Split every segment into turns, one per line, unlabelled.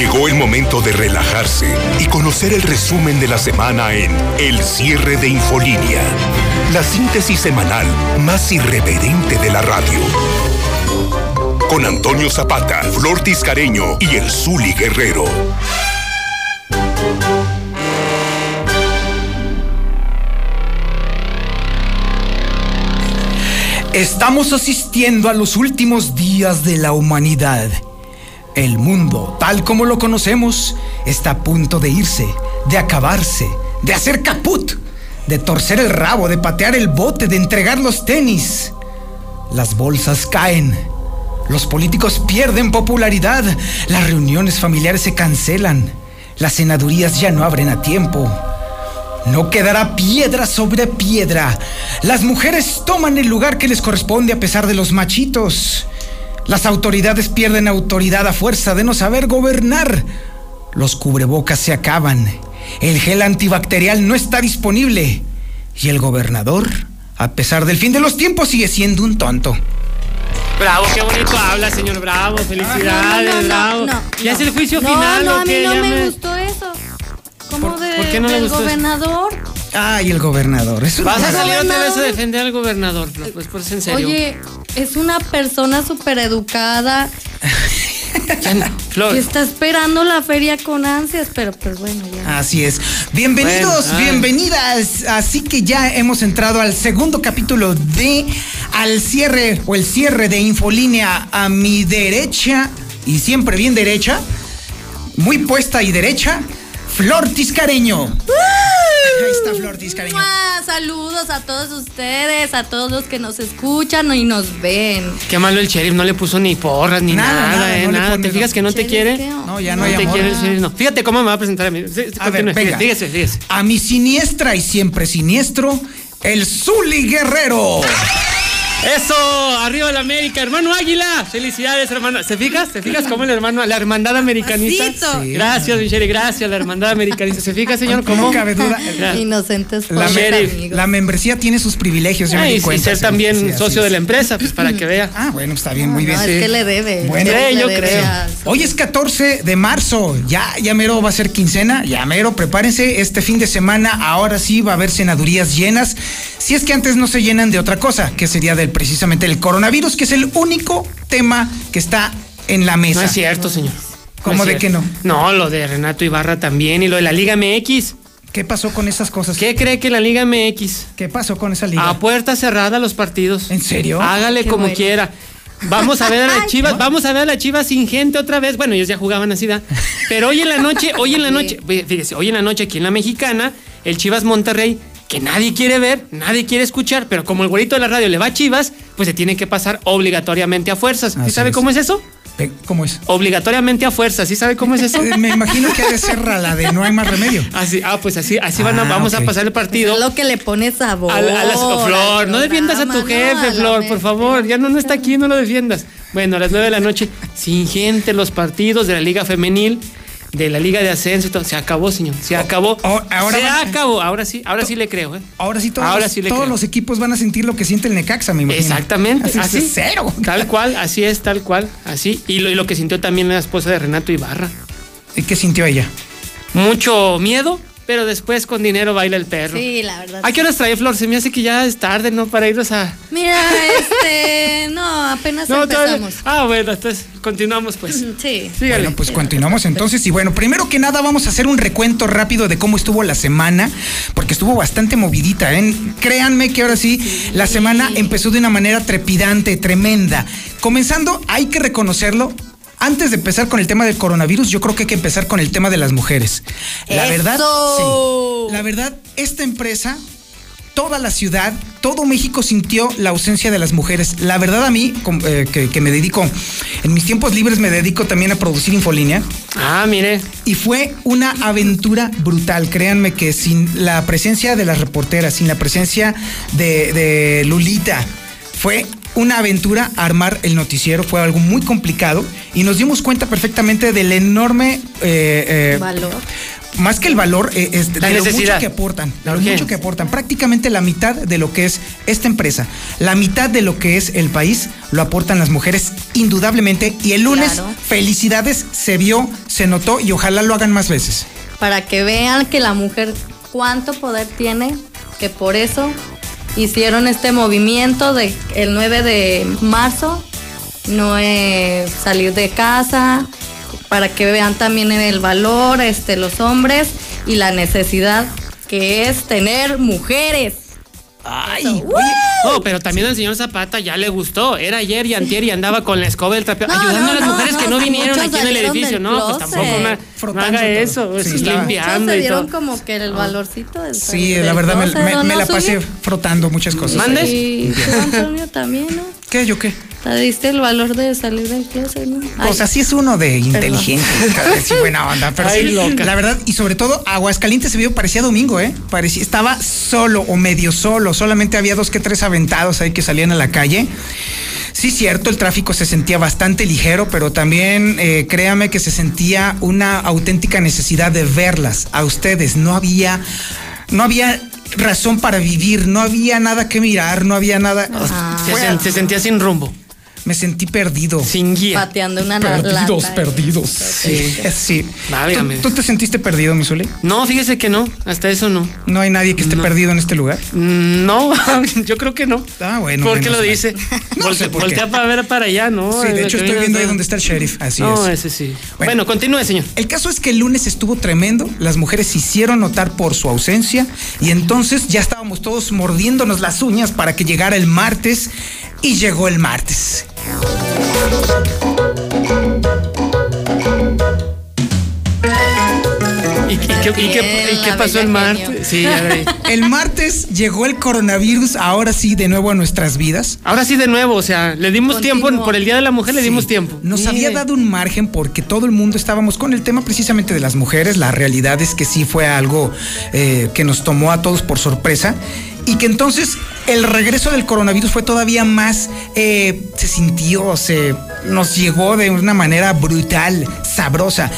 Llegó el momento de relajarse y conocer el resumen de la semana en El cierre de Infolínea, la síntesis semanal más irreverente de la radio. Con Antonio Zapata, Flor Tiscareño y el Zuli Guerrero.
Estamos asistiendo a los últimos días de la humanidad. El mundo, tal como lo conocemos, está a punto de irse, de acabarse, de hacer caput, de torcer el rabo, de patear el bote, de entregar los tenis. Las bolsas caen. Los políticos pierden popularidad. Las reuniones familiares se cancelan. Las senadurías ya no abren a tiempo. No quedará piedra sobre piedra. Las mujeres toman el lugar que les corresponde a pesar de los machitos. Las autoridades pierden autoridad a fuerza de no saber gobernar. Los cubrebocas se acaban. El gel antibacterial no está disponible. Y el gobernador, a pesar del fin de los tiempos, sigue siendo un tonto.
Bravo, qué bonito habla, señor Bravo. Felicidades,
No, no, no,
Bravo.
no,
ya
no.
es el juicio
no,
final.
No,
¿o
a mí no me, gustó eso. ¿Cómo
¿Por-
de,
por qué no le
del
gustó eso?
Ay, el gobernador. Es una
Vas a salir otra vez a defender al gobernador, pues en serio.
Oye, es una persona súper educada que está esperando la feria con ansias, pero pues bueno, ya.
Así es. Bienvenidos,
Bueno,
bienvenidas. Así que ya hemos entrado al segundo capítulo de Al cierre o el cierre de Infolínea a mi derecha y siempre bien derecha, muy puesta y derecha, Flor Tiscareño. Ahí está Flor Tiscareño.
Saludos a todos ustedes, a todos los que nos escuchan y nos ven.
Qué malo el sheriff, no le puso ni porras ni
Nada,
nada,
nada,
eh,
no
nada. ¿Te fijas que no te quiere?
No, ya no hay
te
amor.
quiere el sheriff, no. Fíjate cómo me va a presentar a mí. Sí,
A ver, venga.
Fíjese, fíjese.
A mi siniestra y siempre siniestro, el Zuli Guerrero.
Eso, arriba la América, hermano Águila. Felicidades, hermano. ¿Se fijas? ¿Se fijas cómo el hermano, la hermandad americanista?
Sí.
Gracias, Michelle, gracias, la hermandad americanista. ¿Se fija, señor?
No
¿Cómo?
cabe duda.
Ya.
Inocentes
La,
amigos.
la membresía tiene sus privilegios, me
Ah,
di
y, ser
sí,
también
sí,
socio de la empresa, pues para que vea.
Ah, bueno, está bien, muy bien.
No,
sí.
es que le debe.
Bueno.
Le
yo
debe
creo.
a-
Hoy es 14 de marzo, ya, ya mero va a ser quincena, ya mero, prepárense, este fin de semana ahora sí va a haber senadurías llenas, si es que antes no se llenan de otra cosa, que sería del precisamente el coronavirus, que es el único tema que está en la mesa.
No es cierto, señor.
¿Cómo de
cierto.
que no?
No, lo de Renato Ibarra también y lo de la Liga MX.
¿Qué pasó con esas cosas?
¿Qué cree que la Liga MX?
¿Qué pasó con esa liga?
A puerta cerrada los partidos.
¿En serio?
Hágale
Qué
como
bueno.
quiera. Vamos a ver a las chivas, vamos a ver a las chivas sin gente otra vez. Bueno, ellos ya jugaban así, ¿da? Pero hoy en la noche, hoy en la noche, fíjese, hoy en la noche aquí en la mexicana, el Chivas Monterrey, que nadie quiere ver, nadie quiere escuchar, pero como el güerito de la radio le va a Chivas, pues se tiene que pasar obligatoriamente a fuerzas. ¿Sí
Así
sabe
es.
cómo es eso?
¿Cómo es?
Obligatoriamente a fuerzas, ¿sí sabe cómo es eso?
Eh, Me imagino que ha de ser la de no hay más remedio.
Así, ah, pues así, así van a-
Ah,
vamos a pasar el partido.
Es lo que le pone sabor.
A, la- a las- oh, Flor, no defiendas a tu jefe,
no, a la
Flor, por favor. Ya no, no está aquí, no lo defiendas. Bueno, a las 9 de la noche, sin gente, los partidos de la Liga Femenil, de la Liga de Ascenso y todo. Se acabó, señor. Se acabó.
oh, ahora
se
van-
acabó. Ahora sí, ahora sí le creo, ¿eh?
Ahora sí todos,
Ahora
los,
sí le
todos
creo.
los equipos van a sentir lo que siente el Necaxa, me imagino.
Exactamente.
Así,
Así.
es cero.
Tal cual, así es, tal cual. Así. Y lo, y lo que sintió también la esposa de Renato Ibarra.
¿Y qué sintió ella?
Mucho miedo, pero después con dinero baila el perro.
Sí, la verdad.
¿A qué horas trae Flor? Se me hace que ya es tarde, ¿no? Para irnos a.
Mira, este. No, apenas
No, todavía-
empezamos.
Ah, bueno, entonces continuamos pues.
Sí.
Sígale.
Bueno, pues continuamos entonces. Y bueno, primero que nada vamos a hacer un recuento rápido de cómo estuvo la semana, porque estuvo bastante movidita. ¿eh? Créanme que ahora sí, la semana empezó de una manera trepidante, tremenda. Comenzando, hay que reconocerlo. Antes de empezar con el tema del coronavirus, yo creo que hay que empezar con el tema de las mujeres. La
¡Eso!
verdad, sí. La verdad, esta empresa toda la ciudad, todo México sintió la ausencia de las mujeres. La verdad a mí, eh, que, que me dedico, en mis tiempos libres me dedico también a producir infolínea.
Ah, mire.
Y fue una aventura brutal. Créanme que sin la presencia de las reporteras, sin la presencia de, de Lulita, fue una aventura armar el noticiero. Fue algo muy complicado y nos dimos cuenta perfectamente del enorme eh, eh,
Valor.
más que el valor, eh, es de
La
lo mucho
necesidad.
que aportan, de
La
lo mucho que aportan. Prácticamente la mitad de lo que es esta empresa, la mitad de lo que es el país, lo aportan las mujeres indudablemente. Y el lunes,
Claro.
felicidades, se vio, se notó y ojalá lo hagan más veces.
Para que vean que la mujer cuánto poder tiene, que por eso hicieron este movimiento de el 9 de marzo, no es salir de casa, para que vean también el valor, este, los hombres y la necesidad que es tener mujeres.
Ay, oye,
Oh, pero también al señor Zapata ya le gustó. Era ayer y antier y andaba con la escoba del trapeo,
No,
ayudando
no,
a las
no,
mujeres que
no,
no
sí,
vinieron aquí en el edificio. No, pues tampoco no, no
Frotando
haga
todo.
eso.
Sí,
Sí, limpiando
se
y
dieron
todo.
como que el valorcito del
sí,
del
la verdad me,
closet,
me-
¿no,
me la pasé frotando muchas cosas.
¿Mande?
Y tú, Antonio, también, ¿no?
¿Qué? ¿Yo qué?
Te diste el valor de salir del closet, ¿no?
Pues
Ay,
así es uno de inteligente, sí, buena onda, pero
Ay,
sí,
loca.
la verdad, y sobre todo, Aguascalientes se vio, parecía domingo, ¿eh? Parecía, estaba solo o medio solo, solamente había dos que tres aventados ahí que salían a la calle. Sí, cierto, el tráfico se sentía bastante ligero, pero también eh, créame que se sentía una auténtica necesidad de verlas a ustedes. No había, no había razón para vivir, no había nada que mirar, no había nada.
Se, sen- se sentía sin rumbo,
me sentí perdido.
sin guía.
pateando una
Perdidos,
lata.
perdidos.
Sí.
Sí.
Válgame.
¿Tú, tú te sentiste perdido, Misuli?
No, fíjese que no, hasta eso no.
No hay nadie que esté
No.
perdido en este lugar.
Mm, No, yo creo que no.
Ah, bueno,
¿Por qué lo
mal.
dice?
No
Volte-
sé por qué.
voltea para ver para allá, ¿no?
sí, de hecho estoy viendo ahí donde está el sheriff. Así
No,
es.
ese sí.
Bueno.
Bueno, continúe, señor.
El caso es que el lunes estuvo tremendo, las mujeres se hicieron notar por su ausencia y entonces ya estábamos todos mordiéndonos las uñas para que llegara el martes y llegó el martes.
¿Y, y qué, y qué- y
Bien,
qué
la
pasó el martes? Sí.
El martes llegó el coronavirus, ahora sí, de nuevo a nuestras vidas.
Ahora sí de nuevo, o sea, le dimos
Continuo.
tiempo por el Día de la Mujer, le dimos tiempo.
Nos había dado un margen porque todo el mundo estábamos con el tema precisamente de las mujeres. La realidad es que sí fue algo eh, que nos tomó a todos por sorpresa. Y que entonces el regreso del coronavirus fue todavía más, eh, se sintió, se nos llegó de una manera brutal, sabrosa.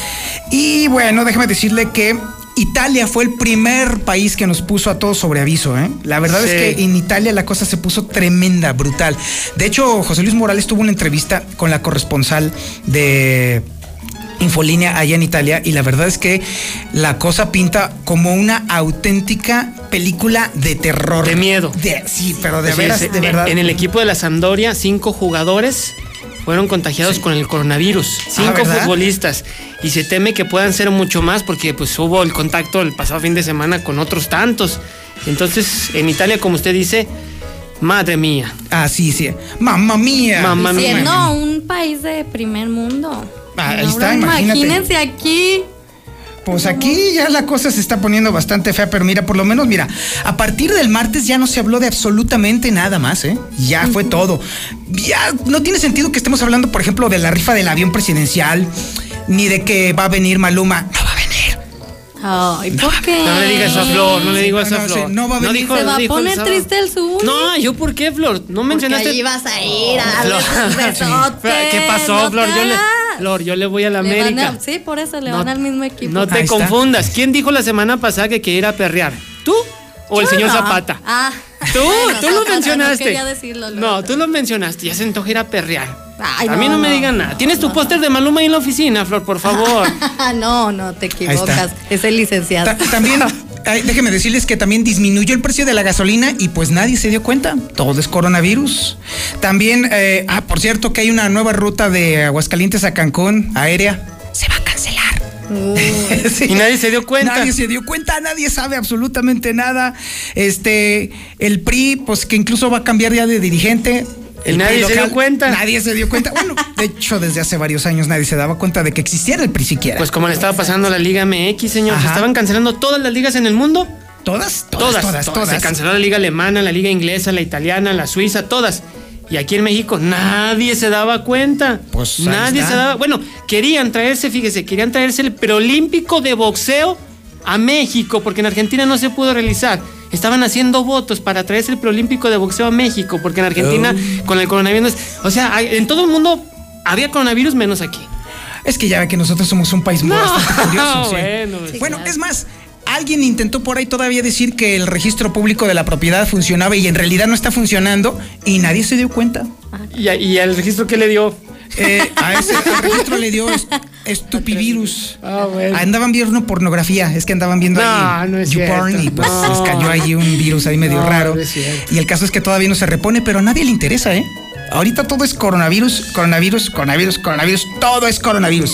Y bueno, déjame decirle que Italia fue el primer país que nos puso a todos sobre aviso. ¿eh? La verdad
Sí.
es que en Italia la cosa se puso tremenda, brutal. De hecho, José Luis Morales tuvo una entrevista con la corresponsal de Infolínea allá en Italia y la verdad es que la cosa pinta como una auténtica película de terror.
De miedo.
De- sí, pero de
Fíjese,
veras, de
en-
verdad.
En el equipo de la Sampdoria, cinco jugadores fueron contagiados con el coronavirus. Cinco
Ah, ¿verdad?
futbolistas. Y se teme que puedan ser mucho más porque pues hubo el contacto el pasado fin de semana con otros tantos. Entonces, en Italia, como usted dice, madre mía.
Ah, sí, sí. Mamma mía.
Mamma mía.
Siendo un país de primer mundo.
Ah, ahí
Ahora
está, imagínate.
Imagínense aquí.
Pues aquí ya la cosa se está poniendo bastante fea, pero mira, por lo menos, mira, a partir del martes ya no se habló de absolutamente nada más, ¿eh? Ya fue todo. Ya no tiene sentido que estemos hablando, por ejemplo, de la rifa del avión presidencial, ni de que va a venir Maluma. No va a venir.
Ay, ¿por qué?
No le digas eso a Flor, no le digo
No,
eso a
no,
Flor.
sí, no va a venir.
dijo-
Se va a
el
poner triste el Zuli.
No, ¿yo por qué, Flor? No
Porque
mencionaste.
ahí vas a ir a
Flor,
darle un besote.
¿Qué pasó,
no
Flor?
te
Yo le,
hagas.
Flor, yo le voy a la
Le van
América.
a- sí, por eso le
No-
van al mismo equipo.
No
Ahí
te
está.
confundas. ¿Quién dijo la semana pasada que quería ir a perrear? ¿Tú o el
Yo
señor
no.
Zapata?
Ah.
Tú,
Bueno,
tú lo
Zapata,
mencionaste.
No decirlo.
No, tú lo mencionaste. Ya se antoja ir a perrear.
Ay,
a mí
no,
no me
no,
digan nada. ¿Tienes tu
no.
póster de Maluma ahí en la oficina, Flor, por favor?
no, no, te equivocas. Es el licenciado.
Ta- también, déjeme decirles que también disminuyó el precio de la gasolina y pues nadie se dio cuenta. Todo es coronavirus. También, eh, ah, por cierto, que hay una nueva ruta de Aguascalientes a Cancún, aérea. Se va a cancelar.
Uh,
Sí.
Y nadie se dio cuenta.
Nadie se dio cuenta, nadie sabe absolutamente nada. Este, el PRI, pues que incluso va a cambiar ya de dirigente. El
nadie se dio cuenta.
Nadie se dio cuenta. Bueno, de hecho, desde hace varios años nadie se daba cuenta de que existiera el PRI siquiera.
Pues como le estaba pasando a la Liga MX, señor. Se estaban cancelando todas las ligas en el mundo.
todas, todas, todas, todas.
Se canceló la liga alemana, la liga inglesa, la italiana, la suiza, todas. Y aquí en México nadie se daba cuenta.
Pues,
nadie
está.
se daba. Bueno, querían traerse, fíjese, querían traerse el preolímpico de boxeo a México, porque en Argentina no se pudo realizar. Estaban haciendo votos para traerse el preolímpico de boxeo a México, porque en Argentina
Oh.
con el coronavirus, o sea, hay- en todo el mundo había coronavirus menos aquí.
Es que ya ve que nosotros somos un país muy
No,
bastante curioso. sí.
bueno,
Sí,
Bueno,
claro.
es más, alguien intentó por ahí todavía decir que el registro público de la propiedad funcionaba y en realidad no está funcionando y nadie se dio cuenta.
¿Y, y al registro qué le dio?
Eh, a ese al registro le dio estupivirus.
Ah, bueno.
Andaban viendo pornografía, es que andaban viendo
No,
ahí
no es
YouPorn
cierto.
y pues
No.
les cayó ahí un virus ahí medio
No,
raro.
es
y el caso es que todavía no se repone, pero a nadie le interesa, ¿eh? Ahorita todo es coronavirus, coronavirus, coronavirus, coronavirus, todo es coronavirus.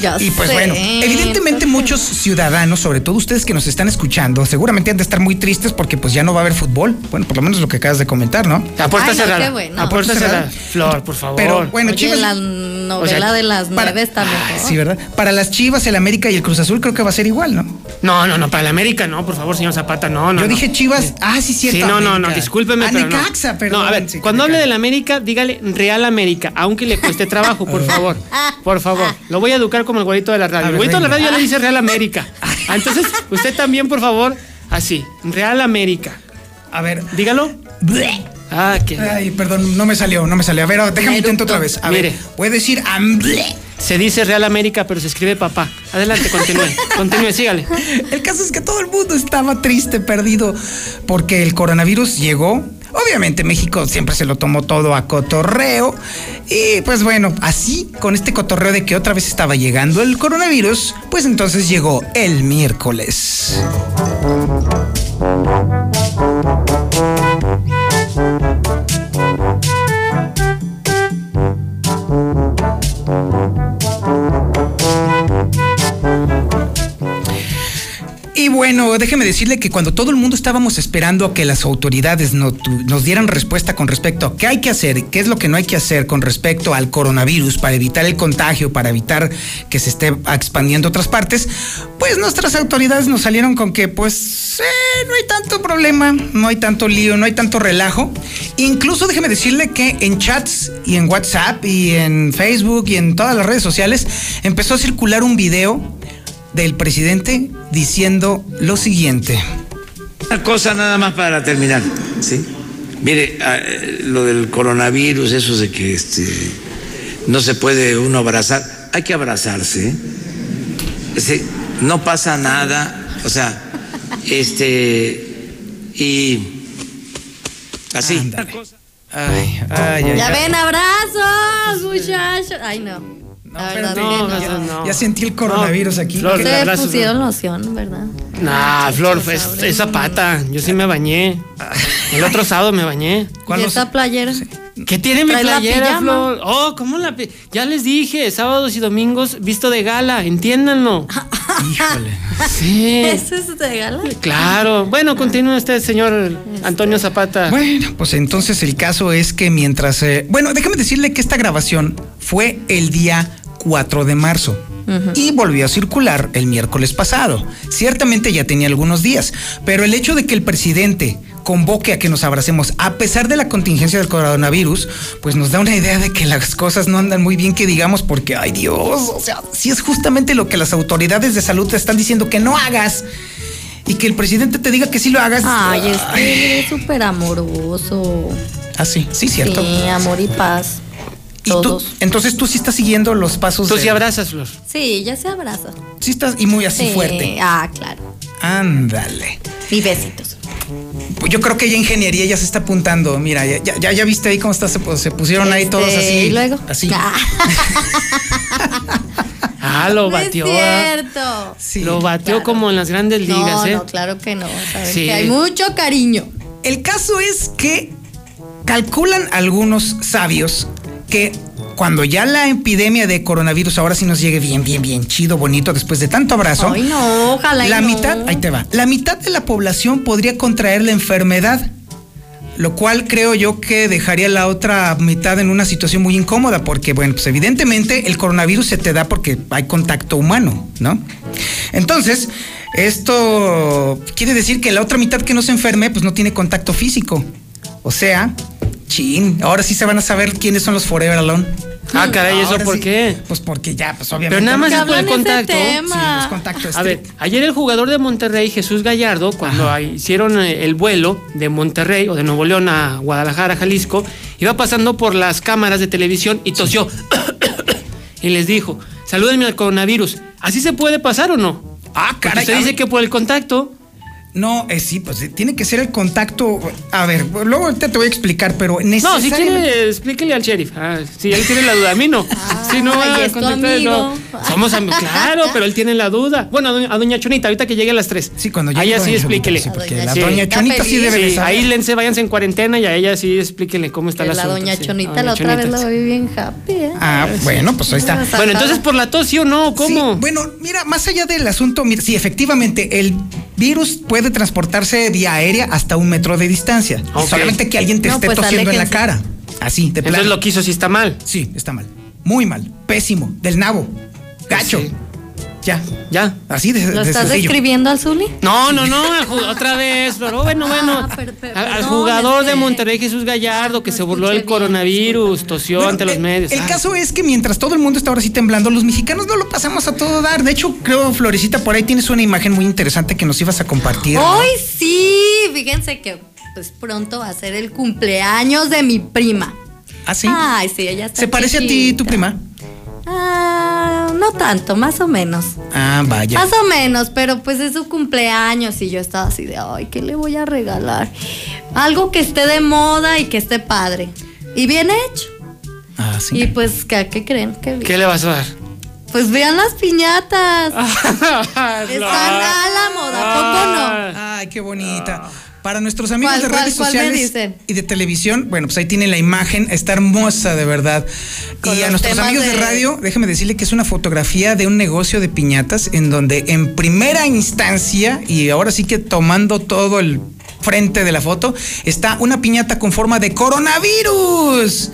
Ya
Y pues
sé,
bueno, evidentemente muchos ciudadanos, sobre todo ustedes que nos están escuchando, seguramente han de estar muy tristes porque pues ya no va a haber fútbol. Bueno, por lo menos lo que acabas de comentar, ¿no?
A
no,
cerrada.
bueno.
A puerta
Puerta
cerrada. Flor, por favor.
Pero bueno,
Oye,
Chivas.
la novela
o sea,
de las
para-
nueve está mejor.
Sí, ¿verdad? Para las Chivas, el América y el Cruz Azul creo que va a ser igual, ¿no?
No, no, no, para la América no, por favor, señor Zapata, no, no.
Yo
no.
dije Chivas. Ah, sí, cierto.
Sí, no, no, no, discúlpeme,
Ah,
pero no.
Perdón.
No, a ver,
sí,
cuando hable
Necaxa.
de la América, dígale Real América, aunque le cueste trabajo, por favor. Por favor. Lo voy a educar como el güerito de la radio. El güerito de la radio ya le dice Real América. Entonces, usted también, por favor, así, Real América.
A ver.
Dígalo. Ah, que
Ay, perdón, no me salió, no me salió. A ver, déjame intento otra vez. A
Mire.
ver, puede decir am, bleh.
se dice Real América, pero se escribe papá. Adelante, continúe. Continúe, sígale.
El caso es que todo el mundo estaba triste, perdido, porque el coronavirus llegó. Obviamente México siempre se lo tomó todo a cotorreo. Y pues bueno, así, con este cotorreo de que otra vez estaba llegando el coronavirus, pues entonces llegó el miércoles. Y bueno, déjeme decirle que cuando todo el mundo estábamos esperando a que las autoridades nos dieran respuesta con respecto a qué hay que hacer, qué es lo que no hay que hacer con respecto al coronavirus para evitar el contagio, para evitar que se esté expandiendo a otras partes, pues nuestras autoridades nos salieron con que pues eh, no hay tanto problema, no hay tanto lío, no hay tanto relajo. Incluso déjeme decirle que en chats y en WhatsApp y en Facebook y en todas las redes sociales empezó a circular un video del presidente diciendo lo siguiente.
Una cosa nada más para terminar, ¿sí? Mire, ah, eh, lo del coronavirus, eso de que este, no se puede uno abrazar, hay que abrazarse. ¿eh? Decir, no pasa nada, o sea, este, y así.
Ay, ay, ay.
Ya ven, abrazos, muchachos. Ay, no. Verdad
espérate,
no,
no.
no.
Ya sentí el coronavirus
No,
aquí.
Flor,
¿Qué-
Se pusieron loción, ¿verdad?
Nah, Flor,
Muchachos,
es,
abren.
es zapata. Yo sí me bañé. El otro sábado me bañé.
¿Cuál
¿Y esta playera?
¿Qué tiene mi playera. Flor? Oh, ¿cómo la Ya les dije, sábados y domingos visto de gala, entiéndanlo.
Híjole.
Sí.
¿Eso es de gala?
Claro. Bueno, continúe usted, señor Antonio Zapata.
Bueno, pues entonces el caso es que mientras... eh, bueno, déjame decirle que esta grabación fue el día 4 de marzo. Y volvió a circular el miércoles pasado. Ciertamente ya tenía algunos días, pero el hecho de que el presidente convoque a que nos abracemos a pesar de la contingencia del coronavirus, pues nos da una idea de que las cosas no andan muy bien que digamos porque, ay Dios, o sea, si es justamente lo que las autoridades de salud te están diciendo que no hagas y que el presidente te diga que sí lo hagas.
Ay, es súper amoroso.
Ah, sí, sí, cierto.
Sí, amor y paz.
¿Y tú,
Todos.
entonces tú sí estás siguiendo los pasos.
Tú
de-
sí abrazas, Flor.
Sí, ya se abraza.
Sí estás y muy así
Sí.
fuerte.
Ah, claro.
Ándale.
Y besitos.
Pues yo creo que ya ingeniería ya se está apuntando. Mira, ya, ya, ya- ya viste ahí cómo está, se, pu- se pusieron ahí
Este,
todos así.
Y luego.
Así.
Ah,
Ah, lo
no es
batió. ah.
cierto.
Sí.
Lo batió
Claro.
como en las grandes ligas,
no,
¿eh?
no, claro que no. Sabes
Sí.
que hay mucho cariño.
El caso es que calculan algunos sabios que cuando ya la epidemia de coronavirus ahora sí nos llegue bien, bien, bien chido, bonito, después de tanto abrazo.
Ay, no, ojalá.
La
no.
mitad, ahí te va, la mitad de la población podría contraer la enfermedad, lo cual creo yo que dejaría la otra mitad en una situación muy incómoda, porque bueno, pues evidentemente el coronavirus se te da porque hay contacto humano, ¿no? Entonces, esto quiere decir que la otra mitad que no se enferme, pues no tiene contacto físico. O sea, chin, ahora sí se van a saber quiénes son los Forever Alone.
Ah, caray, ¿eso
Ahora
por
sí.
qué?
Pues porque ya, pues obviamente.
Pero nada más es por el contacto.
tema.
Sí, los contactos
A ver, ayer el jugador de Monterrey, Jesús Gallardo, cuando hicieron eh, el vuelo de Monterrey o de Nuevo León a Guadalajara, Jalisco, iba pasando por las cámaras de televisión y tosió. y les dijo, salúdenme al coronavirus. ¿Así se puede pasar o no?
Ah,
Porque
caray.
usted dice que por el contacto.
No, eh, sí, pues eh, tiene que ser el contacto. A ver, luego ahorita te voy a explicar, pero
No, si
necesariamente.
quiere, explíquele al sheriff. Ah, si él tiene la duda, a mí no. si no
Ay,
va a
es
contactar, no. Somos amigos, claro, pero él tiene la duda. Bueno, a doña, a doña Chonita, ahorita que llegue a las 3.
Sí, cuando
A
llegue
ella
doña
sí explíquele.
sí, porque
A
la
doña
doña
Chonita
sí debe de
Sí, ahí lense, váyanse en cuarentena y a ella sí explíquenle cómo está
la
asunto.
doña. Chonita
A
la otra vez la vi bien happy, ¿eh?
Ah, bueno, pues ahí está.
Bueno, entonces por la tos, ¿sí o no? ¿Cómo?
Sí, bueno, mira, más allá del asunto, mira, sí, efectivamente, el virus puede transportarse vía aérea hasta un metro de distancia. Solamente que alguien te
No,
esté
pues,
tosiendo en la cara. Así, de
entonces
plano.
lo que hizo sí está mal.
Sí, está mal. Muy mal. Pésimo. Del nabo. Gacho.
Sí.
Ya.
Ya.
Así de,
¿Lo
de
estás
sencillo.
describiendo al Zuli?
No, no, no, otra vez, pero bueno, bueno.
Ah, per- per-
al, jugador de Monterrey, Jesús Gallardo, que
no
se burló del coronavirus, tosió
Bueno,
ante los
el-
medios.
El
Ay.
caso es que mientras todo el mundo está ahora sí temblando, los mexicanos no lo pasamos a todo dar. De hecho, creo, Florecita, por ahí tienes una imagen muy interesante que nos ibas a compartir. ¿no?
Hoy sí, fíjense que pues pronto va a ser el cumpleaños de mi prima.
¿Ah, sí?
Ay, sí, ella está
¿Se parece a ti, tu prima?
Ah, no tanto, más o menos.
Ah, vaya.
Más o menos, pero pues es su cumpleaños y yo estaba así de, ay, ¿qué le voy a regalar? Algo que esté de moda y que esté padre. Y bien hecho.
Ah, sí.
Y pues, ¿qué, qué creen? ¿Qué?
¿Qué le vas a dar?
Pues vean las piñatas.
Están
Están a la moda, ¿poco no?
Ay, qué bonita. Para nuestros amigos
¿Cuál,
de redes
cuál
sociales y de televisión, bueno, pues ahí tienen la imagen, está hermosa de verdad.
Con
y a nuestros amigos de...
de-
radio, déjeme decirle que es una fotografía de un negocio de piñatas en donde en primera instancia, y ahora sí que tomando todo el frente de la foto, está una piñata con forma de coronavirus.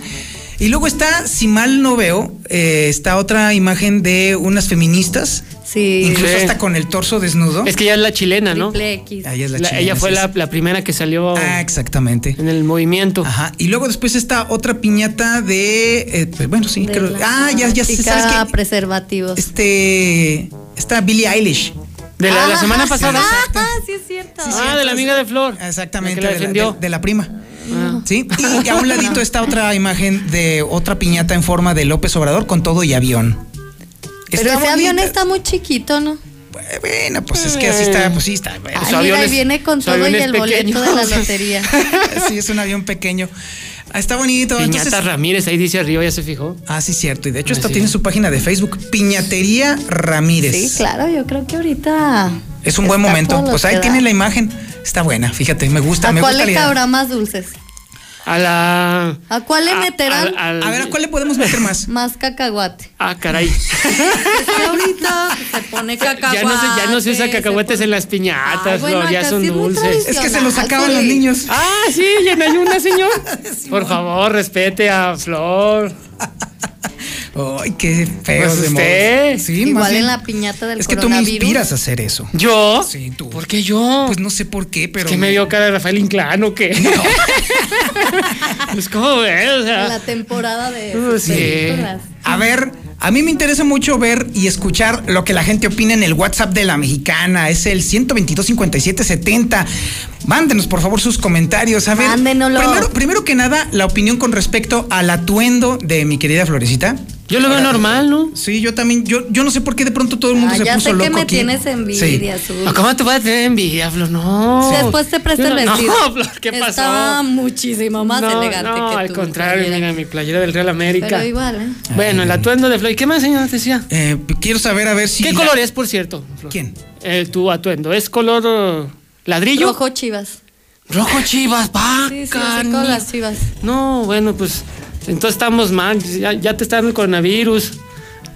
Y luego está, si mal no veo, eh, está otra imagen de unas feministas,
Sí.
incluso
Sí.
hasta con el torso desnudo.
Es que ella es la chilena, ¿no?
X.
Ahí es la
La-
chilena,
ella fue
sí,
la,
sí.
la primera que salió
Ah, exactamente.
en el movimiento.
Ajá. Y luego después está otra piñata de. eh, pues, bueno, sí,
De
creo.
la
Ah, ya, ya sé, ¿sabes qué?
preservativos.
Este. Está Billie Eilish.
De la, la
Ah,
semana
sí.
pasada.
Ah, sí es cierto.
ah, de la amiga de Flor.
Exactamente.
La que la
de, la,
defendió.
de- de la prima.
Ah.
Sí. Y a un ladito está otra imagen de otra piñata en forma de López Obrador con todo y avión.
Pero
Está
ese avión está muy chiquito, ¿no?
Bueno, pues es que así está, pues sí está.
Ay,
Su avión
mira,
es-
viene con
su
todo
avión
y el
pequeño.
boleto de la lotería.
sí, es un avión pequeño. Ah, Está bonito.
Piñata
Entonces,
Ramírez, ahí dice arriba, ya se fijó.
ah, sí, cierto. Y de hecho,
Ah, sí.
tiene su página de Facebook, Piñatería Ramírez.
Sí, claro, yo creo que ahorita.
Es un buen momento. Pues ahí tiene la imagen. Está buena, fíjate, me gusta.
¿A
me
cuál
gusta
le cabrá más dulces?
A la.
¿A cuál le meterán?
al-
A ver, ¿a cuál le podemos meter más?
Más cacahuate.
Ah, caray.
Es que ahorita se pone cacahuate.
ya, no se, ya no se usa cacahuetes
se
en las piñatas,
Ay, bueno,
Flor, ya son
es
dulces.
Es que se los sacaban los niños.
Ah, sí, ya no hay una, señor. Por favor, respete a Flor.
Ay, qué feo
Pues
de
usted.
Sí, más
Igual
bien.
en la piñata del
Es que tú me inspiras a hacer eso.
¿Yo?
Sí, tú.
¿Por qué yo?
Pues no sé por qué, pero.
¿Qué me vio cara de Rafael Inclán o qué? pues, ¿cómo ves? O sea,
la temporada de
Uh,
sus
sí.
películas.
A ver, a mí me interesa mucho ver y escuchar lo que la gente opina en el WhatsApp de la mexicana. Es el 122 57 70. Mándenos, por favor, sus comentarios. A ver,
Mándenoslo.
primero, primero que nada, la opinión con respecto al atuendo de mi querida Florecita.
Yo lo veo normal, ¿no?
Sí, yo también, yo, yo no sé por qué de pronto todo el mundo
Ah,
se
ya
puso
sé
loco
que me
aquí.
tienes envidia,
Sí.
Azul.
¿A ¿Cómo te puedes tener envidia, Flor? No.
Después te presto el vestido.
No, Flor, ¿qué pasó?
Estaba muchísimo más
no,
elegante
no,
que
al
tu
contrario,
playera.
mira, mi playera del Real América.
Pero igual, ¿eh?
Bueno, el atuendo de Flor. ¿Y qué más, señor, te decía?
Eh, quiero saber a ver si.
¿Qué
la-
color es, por cierto? Flor?
¿Quién?
Eh, tu atuendo. ¿Es color uh, ladrillo?
Rojo chivas.
Rojo chivas, va.
Sí, sí, así con las chivas.
No, bueno, pues entonces estamos mal. Ya, ya te está dando el coronavirus.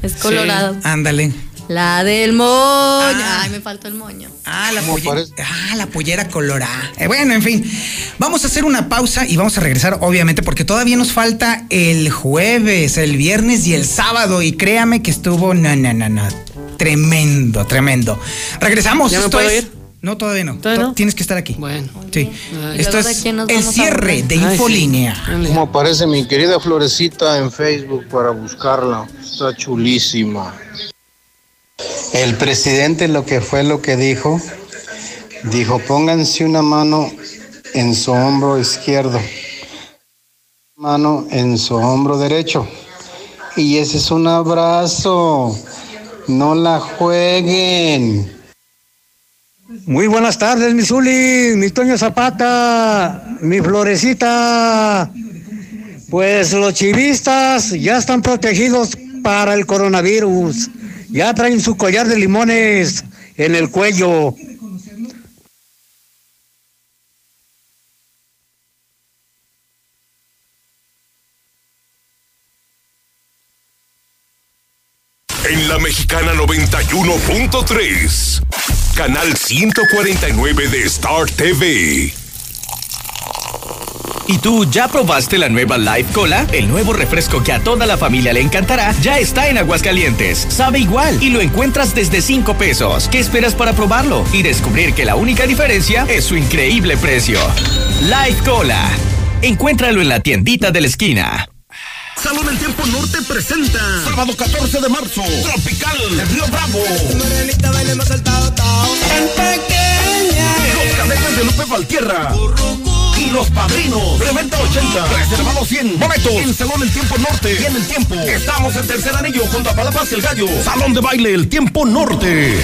Es colorado.
Ándale.
La del moño.
Ah.
Ay, me faltó el moño.
Ah, la pollera. Ah, la pollera colorada. Eh, bueno, en fin. Vamos a hacer una pausa y vamos a regresar, obviamente, porque todavía nos falta el jueves, el viernes y el sábado. Y créame que estuvo. No, no, no, no. Tremendo, tremendo. Regresamos.
¿Ya me
Esto
puedo
es-
ir?
No, todavía no.
¿Todavía
To-
no?
Tienes que estar aquí.
Bueno.
Sí.
Ay.
Esto
¿Y luego de
es el cierre de
Ay, sí.
Infolínea.
¿Cómo aparece mi querida Florecita en Facebook para buscarla? Está chulísima. El presidente lo que fue lo que dijo, dijo pónganse una mano en su hombro izquierdo, mano en su hombro derecho Y ese es un abrazo. No la jueguen.
Muy buenas tardes, mi Zuli, mi Toño Zapata, mi Florecita. Pues los chivistas ya están protegidos para el coronavirus. Ya traen su collar de limones en el cuello.
En la mexicana 91.3, canal 149 de Star TV.
¿Y tú ya probaste la nueva Life Cola? El nuevo refresco que a toda la familia le encantará ya está en Aguascalientes. Sabe igual y lo encuentras desde 5 pesos. ¿Qué esperas para probarlo? Y descubrir que la única diferencia es su increíble precio. Life Cola. Encuéntralo en la tiendita de la esquina.
Salón del Tiempo Norte presenta sábado 14 de marzo Tropical de Río Bravo. Los cadetes de Lupe Valtierra y los padrinos Preventa 80 Reservado 100 Boletos. En Salón del Tiempo Norte y en el Tiempo. Estamos en Tercer Anillo junto a Palapas el Gallo. Salón de Baile El Tiempo Norte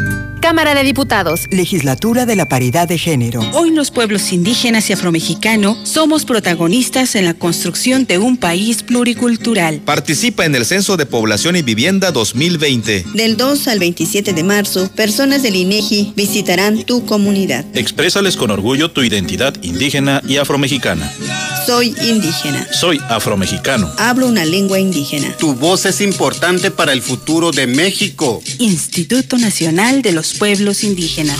Cámara de Diputados.
Legislatura de la Paridad de Género.
Hoy los pueblos indígenas y afromexicanos somos protagonistas en la construcción de un país pluricultural.
Participa en el Censo de Población y Vivienda 2020.
Del 2 al 27 de marzo, personas del INEGI visitarán tu comunidad.
Exprésales con orgullo tu identidad indígena y afromexicana.
Soy indígena.
Soy afromexicano.
Hablo una lengua indígena.
Tu voz es importante para el futuro de México.
Instituto Nacional de los Pueblos Indígenas.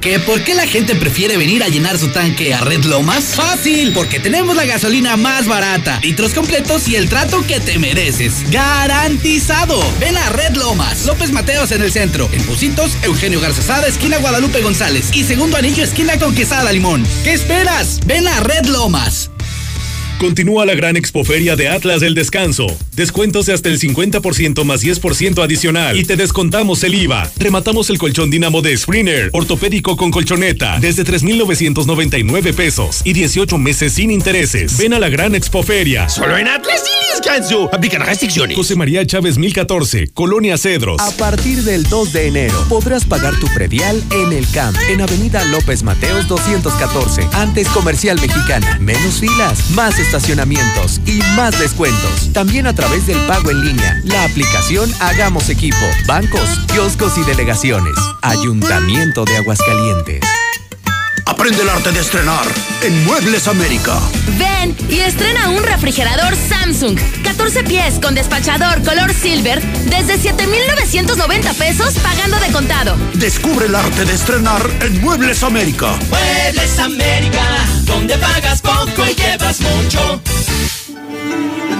¿Que por qué la gente prefiere venir a llenar su tanque a Red Lomas? Fácil, porque tenemos la gasolina más barata, litros completos y el trato que te mereces. ¡Garantizado! Ven a Red Lomas, López Mateos en el centro, en Pusitos, Eugenio Garzazada, esquina Guadalupe González y segundo anillo, esquina Conquisada Limón. ¿Qué esperas? Ven a Red Lomas.
Continúa la gran expoferia de Atlas del Descanso. Descuentos de hasta el 50% más 10% adicional y te descontamos el IVA. Rematamos el colchón Dinamo de Springer, ortopédico con colchoneta, desde 3,999 pesos y 18 meses sin intereses. Ven a la gran expoferia.
Solo en Atlas y Descanso. Aplican restricciones.
José María Chávez 1014, Colonia Cedros.
A partir del 2 de enero podrás pagar tu predial en el CAMP, en Avenida López Mateos 214, antes Comercial Mexicana. Menos filas, más estacionamientos y más descuentos. También a través del pago en línea, la aplicación Hagamos Equipo, bancos, kioscos y delegaciones. Ayuntamiento de Aguascalientes.
Aprende el arte de estrenar en Muebles América.
Ven y estrena un refrigerador Samsung. 14 pies con despachador color silver desde 7,990 pesos pagando de contado.
Descubre el arte de estrenar en Muebles América.
Muebles América, donde pagas poco y llevas mucho.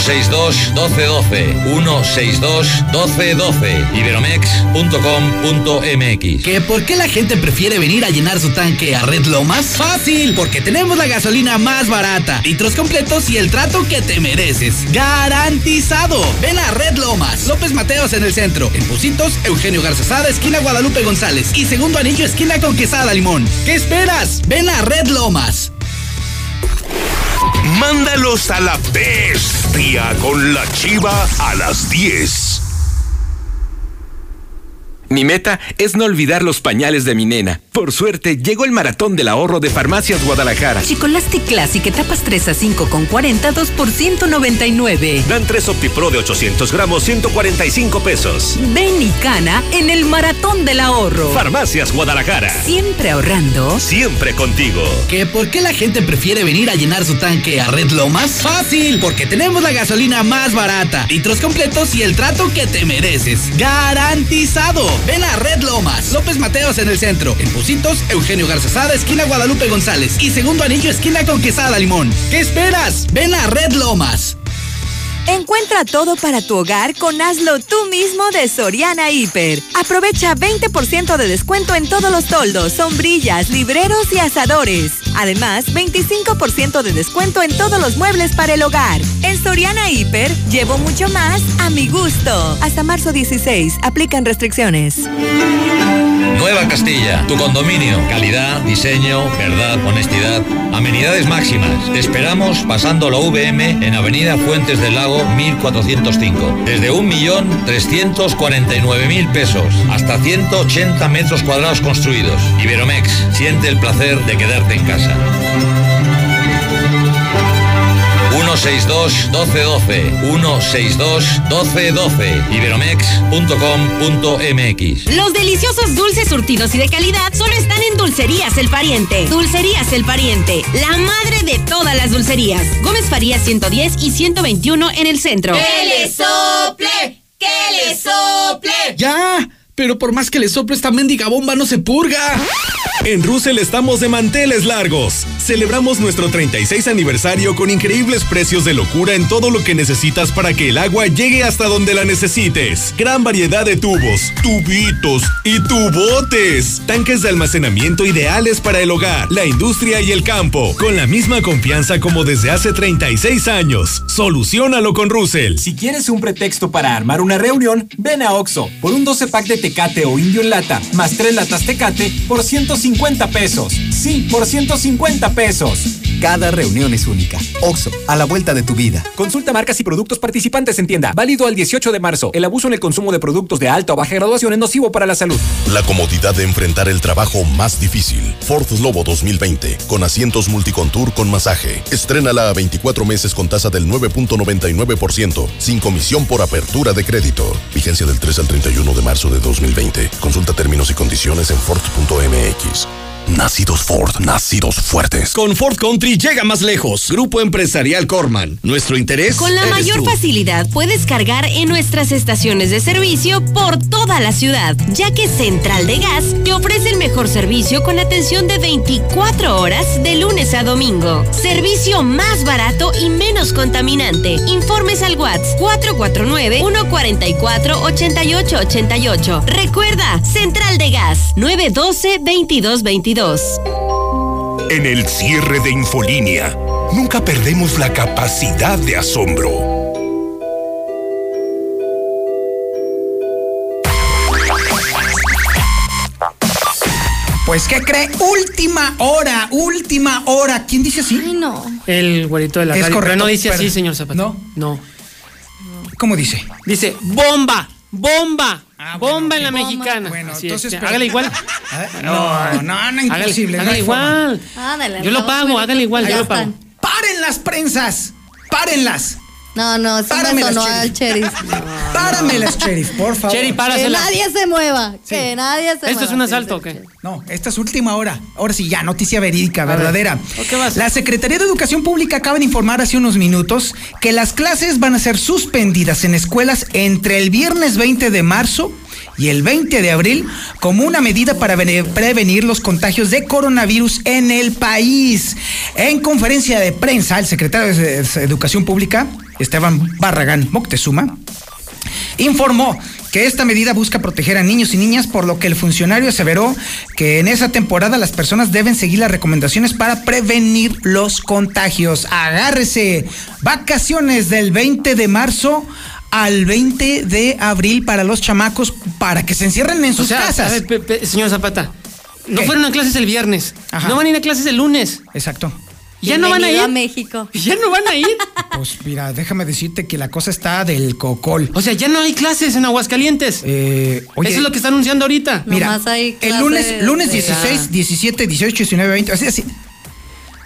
162 1212 162 1212 iberomex.com.mx
¿Que por qué la gente prefiere venir a llenar su tanque a Red Lomas? Fácil, porque tenemos la gasolina más barata, litros completos y el trato que te mereces. ¡Garantizado! Ven a Red Lomas, López Mateos en el centro, en Pusitos, Eugenio Garzazada, esquina Guadalupe González y segundo anillo, esquina con Quesada Limón. ¿Qué esperas? Ven a Red Lomas.
Mándalos a la bestia con la chiva a las 10.
Mi meta es no olvidar los pañales de mi nena. Por suerte, llegó el maratón del ahorro de Farmacias Guadalajara.
Chicolastic Classic etapas 3 a 5 con 40, 2 por 199.
Dan 3 OptiPro de 800 gramos, 145 pesos.
Ven y cana en el maratón del ahorro.
Farmacias Guadalajara.
Siempre ahorrando.
Siempre contigo.
¿Que por qué la gente prefiere venir a llenar su tanque a Red Lomas? Fácil, porque tenemos la gasolina más barata, litros completos y el trato que te mereces. ¡Garantizado! Ven a Red Lomas, López Mateos en el centro, en Eugenio Garzazada, esquina Guadalupe González y segundo anillo, esquina con Quesada Limón. ¿Qué esperas? Ven a Red Lomas.
Encuentra todo para tu hogar con Hazlo tú mismo de Soriana Hiper. Aprovecha 20% de descuento en todos los toldos, sombrillas, libreros y asadores. Además, 25% de descuento en todos los muebles para el hogar. En Soriana Hiper, llevo mucho más a mi gusto. Hasta marzo 16, aplican restricciones.
Nueva Castilla, tu condominio. Calidad, diseño, verdad, honestidad. Amenidades máximas. Te esperamos pasando la VM en Avenida Fuentes del Lago 1405. Desde 1.349.000 pesos hasta 180 metros cuadrados construidos. Iberomex, siente el placer de quedarte en casa. 162 1212 162 1212 iberomex.com.mx
Los deliciosos dulces surtidos y de calidad solo están en Dulcerías El Pariente. Dulcerías El Pariente, la madre de todas las dulcerías. Gómez Farías 110 y 121 en el centro.
¡Que le sople! ¡Que le sople!
¡Ya! Pero por más que le sople esta mendiga bomba no se purga.
En Russell estamos de manteles largos. Celebramos nuestro 36 aniversario con increíbles precios de locura en todo lo que necesitas para que el agua llegue hasta donde la necesites. Gran variedad de tubos, tubitos y tubotes. Tanques de almacenamiento ideales para el hogar, la industria y el campo. Con la misma confianza como desde hace 36 años. Solucionalo con Russell.
Si quieres un pretexto para armar una reunión, ven a Oxo por un 12 pack de Tecate o Indio en lata, más 3 latas Tecate por 150 pesos. Sí, por 150 pesos.
Cada reunión es única. Oxo, a la vuelta de tu vida.
Consulta marcas y productos participantes en tienda. Válido al 18 de marzo. El abuso en el consumo de productos de alta o baja graduación es nocivo para la salud.
La comodidad de enfrentar el trabajo más difícil. Ford Lobo 2020. Con asientos multicontour con masaje. Estrénala a 24 meses con tasa del 9.99%. Sin comisión por apertura de crédito. Vigencia del 3 al 31 de marzo de 2020. Consulta términos y condiciones en Ford.mx. Nacidos Ford, nacidos fuertes.
Con Ford Country llega más lejos. Grupo Empresarial Corman. Nuestro interés.
Con la
eres
mayor
tú.
facilidad puedes cargar en nuestras estaciones de servicio por toda la ciudad, ya que Central de Gas te ofrece el mejor servicio con atención de 24 horas de lunes a domingo. Servicio más barato y menos contaminante. Informes al WhatsApp 449-144-8888. Recuerda, Central de Gas 912-2222.
En el cierre de Infolínea, nunca perdemos la capacidad de asombro.
Pues, ¿qué cree? Última hora, última hora. ¿Quién dice así?
no. El güerito de la
Es
radio.
correcto,
Pero no dice así, señor Zapata.
¿No?
No.
¿Cómo dice?
Dice, bomba, bomba. Bomba en la mexicana. Bueno,
entonces, pero-
hágale igual.
No, no, no,
Hágale-
imposible. no
Hágale
forma.
igual.
Ándale,
Yo lo pago, hágale igual, yo lo pago.
¡Paren las prensas! ¡Párenlas!
No, no,
Párame
me sonó al sheriff.
¡Páramelas, sheriff, por favor!
Que
párasela.
nadie se mueva. Que nadie se mueva.
¿Esto es un
Sí,
asalto
sí,
o qué?
sí.
No, esta es última hora. Ahora sí, ya, noticia verídica,
ver.
verdadera.
¿O qué va a ser?
La Secretaría de Educación Pública acaba de informar hace unos minutos que las clases van a ser suspendidas en escuelas entre el viernes 20 de marzo y el 20 de abril como una medida para prevenir los contagios de coronavirus en el país. En conferencia de prensa, el secretario de Educación Pública, Esteban Barragán Moctezuma, informó que esta medida busca proteger a niños y niñas, por lo que el funcionario aseveró que en esa temporada las personas deben seguir las recomendaciones para prevenir los contagios. Agárrese. Vacaciones del 20 de marzo al 20 de abril para los chamacos para que se encierren en
O
sus
sea,
casas.
a ver, pe- pe- señor Zapata, no
¿Qué?
fueron a clases el viernes.
Ajá.
No van a ir a clases el lunes.
Exacto.
¿Ya no van a ir?
A México.
¿Ya no van a ir?
Pues mira, déjame decirte que la cosa está del cocol.
O sea, ya no hay clases en Aguascalientes.
Eh, oye,
Eso es lo que está anunciando ahorita.
Mira,
Nomás hay
el lunes, lunes
de-
16, 17, 18, 19, 20, así, así.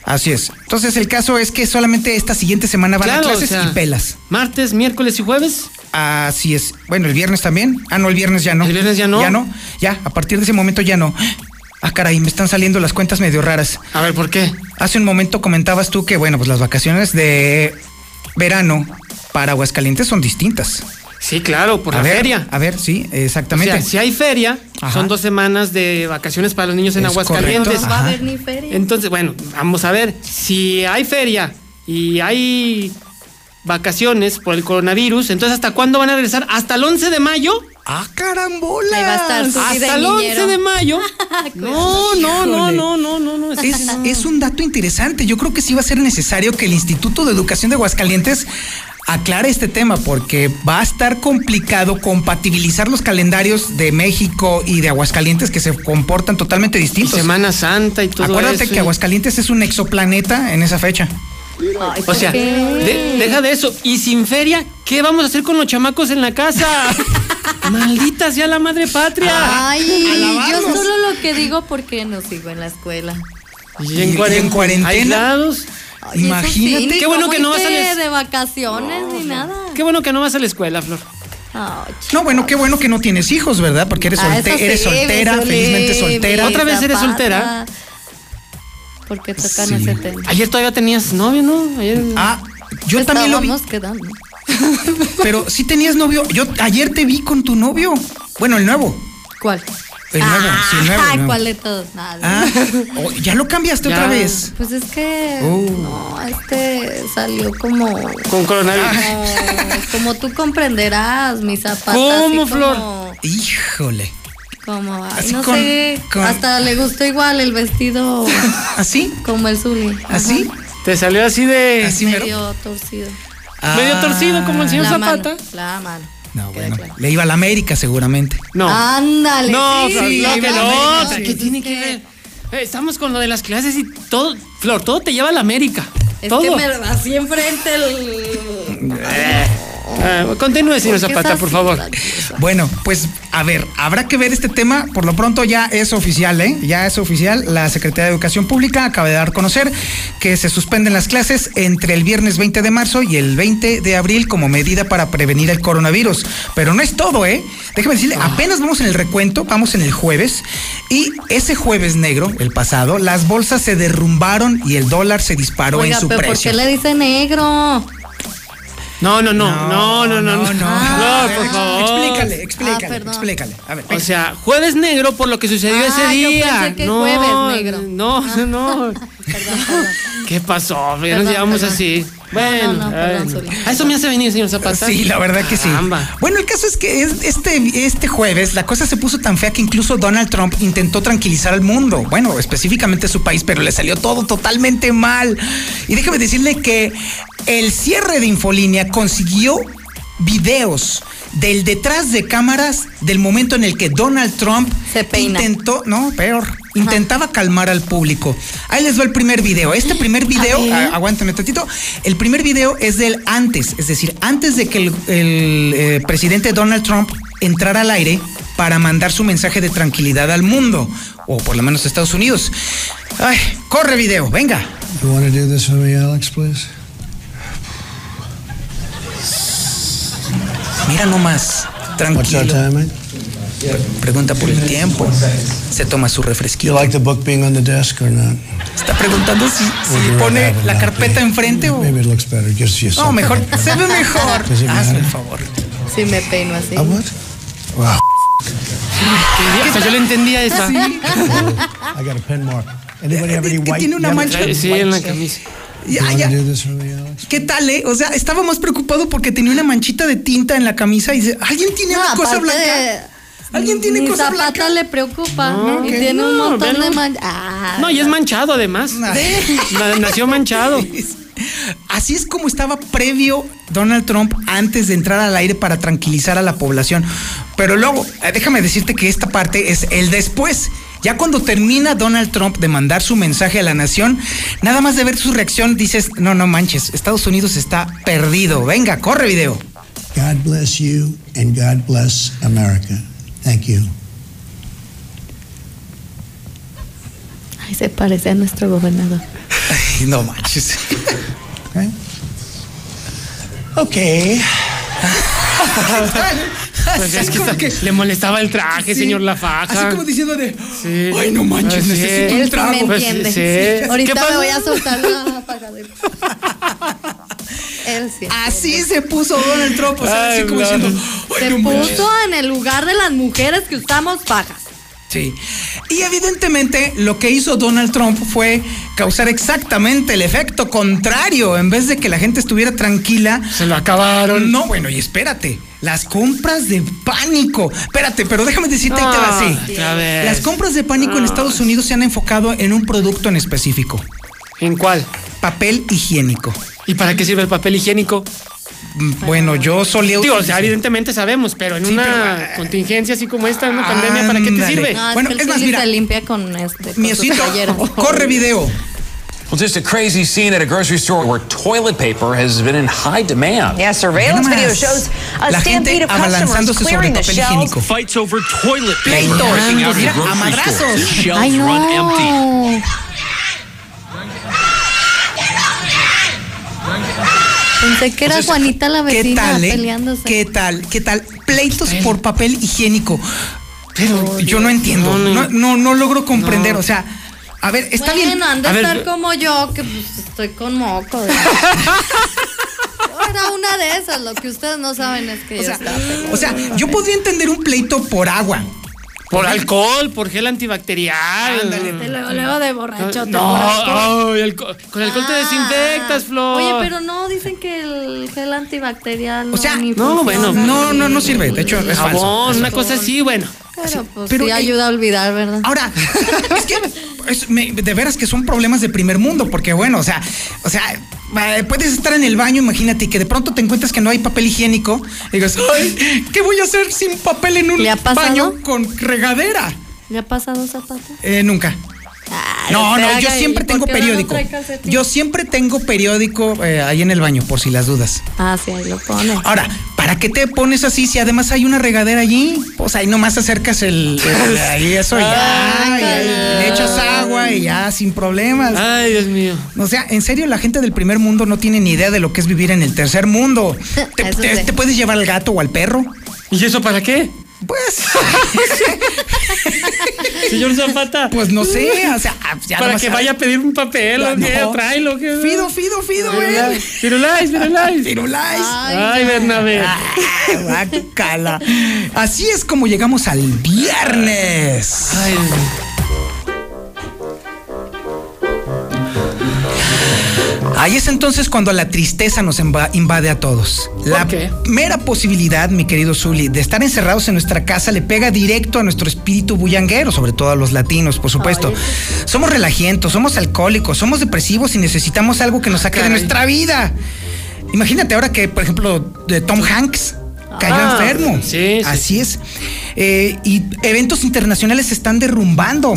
Así es. Entonces el caso es que solamente esta siguiente semana van
Claro,
a clases
o sea,
y pelas.
Martes, miércoles y jueves.
Así es. Bueno, el viernes también. Ah, no, el viernes ya no.
¿El viernes ya no?
Ya no. Ya, a partir de ese momento ya no. Ah, caray, me están saliendo las cuentas medio raras.
A ver, ¿por qué?
Hace un momento comentabas tú que, bueno, pues las vacaciones de verano para Aguascalientes son distintas.
Sí, claro, por
a
la
ver,
feria.
A ver, sí,
O
exactamente.
sea, si hay feria,
Ajá.
son dos semanas de vacaciones para los niños en
Es
Aguascalientes.
correcto.
No va a haber ni feria.
Entonces, bueno, vamos a ver. Si hay feria y hay vacaciones por el coronavirus, entonces ¿hasta cuándo van a regresar? ¿Hasta el 11 de mayo?
¡Ah, carambola!
Ahí va a estar su vida
¿Hasta el
de
11
niñero.
de mayo? No, no, no, no, no, no, no.
Es, es un dato interesante. Yo creo que sí va a ser necesario que el Instituto de Educación de Aguascalientes aclare este tema porque va a estar complicado compatibilizar los calendarios de México y de Aguascalientes que se comportan totalmente
Y
distintos.
Semana Santa y todo
Acuérdate
eso.
que Aguascalientes es un exoplaneta en esa fecha.
Ay,
O
¿por
sea, de- deja de eso. Y sin feria, ¿qué vamos a hacer con los chamacos en la casa? Maldita sea la madre patria.
Ay, yo solo lo que digo porque no sigo en la escuela.
Y
y en cuarentena.
Aislados.
Ay,
Imagínate.
sí,
Qué bueno que no vas a les-
de vacaciones ni nada.
Qué bueno que no vas a la escuela, Flor.
Ay,
No, bueno, qué bueno que no tienes hijos, ¿verdad? Porque eres,
Ah,
solte-
eso sí,
eres soltera, felizmente soltera.
¿Otra vez eres soltera?
Porque tocan
Sí.
ese tema.
Ayer todavía tenías novio, ¿no? Ayer.
Ah, yo también lo vi.
Quedando.
Pero sí tenías novio. Yo ayer te vi con tu novio. Bueno, el nuevo.
¿Cuál?
El nuevo, sí, el nuevo. el
Ay,
nuevo.
¿cuál de todos? Nada.
Ah, oh, ya lo cambiaste
Ya.
otra vez.
Pues es que
Oh.
no, este salió como
Con coronavirus.
como, como tú comprenderás, mis zapatos.
¿Cómo,
así
Flor?
Como,
Híjole.
como, ay, no
con-
sé,
con-
hasta le gustó igual el vestido
¿Así?
como el Zuli.
¿Así?
Te salió así de.
¿Así mero?
Medio torcido.
Medio torcido como el señor
la
Zapata.
mano, la mano.
No, bueno.
claro.
Le iba a la América seguramente.
No.
Ándale.
No,
sí,
Flor,
sí,
no,
sí,
que
sí,
no.
sí,
¿Qué tiene que ver? Eh, Estamos con lo de las clases y todo. Flor, todo te lleva a la América.
Es
todo.
que me así enfrente el.
Ah, continúe, señor
¿Por qué
Zapata, por favor.
Bueno, pues a ver, habrá que ver este tema. Por lo pronto ya es oficial, ¿eh? Ya es oficial. La Secretaría de Educación Pública acaba de dar a conocer que se suspenden las clases entre el viernes 20 de marzo y el 20 de abril como medida para prevenir el coronavirus. Pero no es todo, ¿eh? Déjeme decirle,
Ah.
apenas vamos en el recuento, vamos en el jueves. Y ese jueves negro, el pasado, las bolsas se derrumbaron y el dólar se disparó
Oiga,
en su
pero ¿por
precio.
qué le dice negro?
No, no, no, no, no, no, no.
no.
Flor,
A ver,
por favor.
Explícale, explícale,
Ah,
explícale. A ver,
O sea, jueves negro por lo que sucedió
Ah,
ese
yo
día.
pensé que
no,
jueves negro.
No, no, no.
Perdón, perdón.
¿Qué pasó? Ya nos llevamos
perdón.
así. Bueno,
no, perdón,
ay,
Zuli.
a eso me hace venir, señor Zapata.
Sí, la verdad que sí.
Caramba.
Bueno, el caso es que es- este, este jueves la cosa se puso tan fea que incluso Donald Trump intentó tranquilizar al mundo. Bueno, específicamente a su país, pero le salió todo totalmente mal. Y déjame decirle que el cierre de Infolínea consiguió videos del detrás de cámaras del momento en el que Donald Trump
Se peina.
intentó, no, peor, intentaba calmar al público. Ahí les va el primer video. Este primer video,
ver.
a- aguántame tantito, el primer video es del antes, es decir, antes de que el, el, eh, presidente Donald Trump entrara al aire para mandar su mensaje de tranquilidad al mundo, o por lo menos a Estados Unidos. Ay, corre video, venga.
You want to do this with me, Alex, please?
Mira nomás,
What's our
tranquilo.
time, mate?
Pregunta por el tiempo. Se toma su
Do
refresquito.
you like the book being on the desk or not?
Está preguntando si, si pone la carpeta enfrente o.
Maybe it looks better. Gives you
No, mejor. Se ve mejor. Hazme el favor.
Sí, me peino así.
Wow.
Yo le entendía esa.
Sí.
I got a pen mark. Anybody have any white?
tiene una mancha.
Sí, en la camisa.
Ya, ya. ¿Qué tal, eh? O sea, estaba más preocupado porque tenía una manchita de tinta en la camisa y dice, ¿alguien tiene
No,
una cosa blanca?
de-
¿Alguien tiene
Mi
cosa
zapata
blanca?
le preocupa.
No,
y
ok.
tiene un montón
velo.
de manchas. Ah,
No, y es manchado además. Na- Nació manchado.
Así es como estaba previo Donald Trump antes de entrar al aire para tranquilizar a la población. Pero luego, eh, déjame decirte que esta parte es el después. Ya cuando termina Donald Trump de mandar su mensaje a la nación, nada más de ver su reacción dices, no, no manches, Estados Unidos está perdido. Venga, corre video.
God bless you and God bless America. Thank you.
Ay, se parece a nuestro gobernador.
Ay, no manches.
Okay.
Pues es que,
como
está-
que-
le molestaba el traje,
Sí.
señor La Faja.
Así como diciendo de,
Sí.
ay, no manches,
Pues sí.
necesito un
Él sí
trago.
me
Pues
entiende.
sí. ¿Qué
Ahorita me voy a soltar la pagadera. Él sí.
Así se puso Donald Trump, o sea, así
Ay,
como
no.
diciendo, ay,
Se
no
puso en el lugar de las mujeres que usamos pajas.
Sí. Y evidentemente lo que hizo Donald Trump fue causar exactamente el efecto contrario. En vez de que la gente estuviera tranquila.
Se lo acabaron.
No, bueno, y espérate. Las compras de pánico. Espérate, pero déjame decirte ahí te va así. Las compras de pánico en Estados Unidos se han enfocado en un producto en específico.
¿En cuál?
Papel higiénico.
¿Y para qué sirve el papel higiénico?
Bueno, yo solía
Digo, o sea, evidentemente sabemos, pero en
Sí,
una
pero-
contingencia así como esta, una pandemia, ¿para qué te sirve?
No,
Bueno,
es que
es más, mira.
se limpia con este. con sus
corre video.
Well, just a crazy scene at a grocery store where toilet paper has been in high demand.
Yeah, surveillance video shows a
La
stampede
gente
of customers clearing the shelves.
higiénico.
Fights over toilet paper
Pleito.
breaking out in
Mira, a
grocery
madrazos.
Ay,
run empty.
no. Pensé que era
Entonces,
Juanita la
¿Qué
vecina
tal, eh?
peleándose.
¿Qué tal? ¿Qué tal? Pleitos por papel higiénico. Pero yo no entiendo.
No,
No,
no.
logro comprender. O sea, a ver, está
bueno,
bien.
han de
A
estar como yo, que pues estoy con moco. era una de esas, lo que ustedes no saben es que
O
yo
sea,
estaba
o sea, yo podría entender un pleito por agua.
Por alcohol, por gel antibacterial.
Este, luego, luego de borracho. te
No, ay, alco- con alcohol te
Ah.
desinfectas, Flor.
Oye, pero no dicen que el gel antibacterial
O sea,
ni
no, bueno.
No, no, no sirve. De hecho, es falso.
Jabón, una cosa así, bueno.
Pero pues
Pero,
sí
eh,
ayuda a olvidar, ¿verdad?
Ahora, es que es- me- de veras que son problemas de primer mundo, porque bueno, o sea, o sea, eh, puedes estar en el baño, imagínate, que de pronto te encuentras que no hay papel higiénico, y digas, ay, ¿qué voy a hacer sin papel en un baño con regadera?
¿Le ha pasado zapato?
Eh, nunca.
Ay,
No, no, yo
¿y
siempre tengo
no
periódico. Yo siempre tengo periódico eh, ahí en el baño, por si las dudas.
Ah, sí, ahí lo pone.
Ahora, ¿para qué te pones así si además hay una regadera allí? Pues ahí nomás acercas el, el- ahí eso ya, y ahí le echas agua y ya sin problemas.
Ay, Dios mío.
O sea, en serio, la gente del primer mundo no tiene ni idea de lo que es vivir en el tercer mundo. ¿Te,
Eso
te-
sí.
te puedes llevar al gato o al perro?
¿Y eso para qué?
Pues,
Señor Zapata.
pues no sé, o sea, ya
para que vaya a pedir un papel, ¿o qué?
No.
Tráelo, ¿qué?
Fido, Fido, Fido, güey.
Firulais, Firulais.
Firulais.
Ay, Bernabé.
Ah, guácala. Así es como llegamos al viernes.
Ay,
Ahí es entonces cuando la tristeza nos invade a todos. La mera posibilidad, mi querido Zuli, de estar encerrados en nuestra casa le pega directo a nuestro espíritu bullanguero, sobre todo a los latinos, por supuesto. Somos relajientos, somos alcohólicos, somos depresivos y necesitamos algo que nos saque de nuestra vida. Imagínate ahora que, por ejemplo, de Tom Hanks cayó
Ah,
enfermo.
sí, sí,
Así es. Eh, y eventos internacionales se están derrumbando.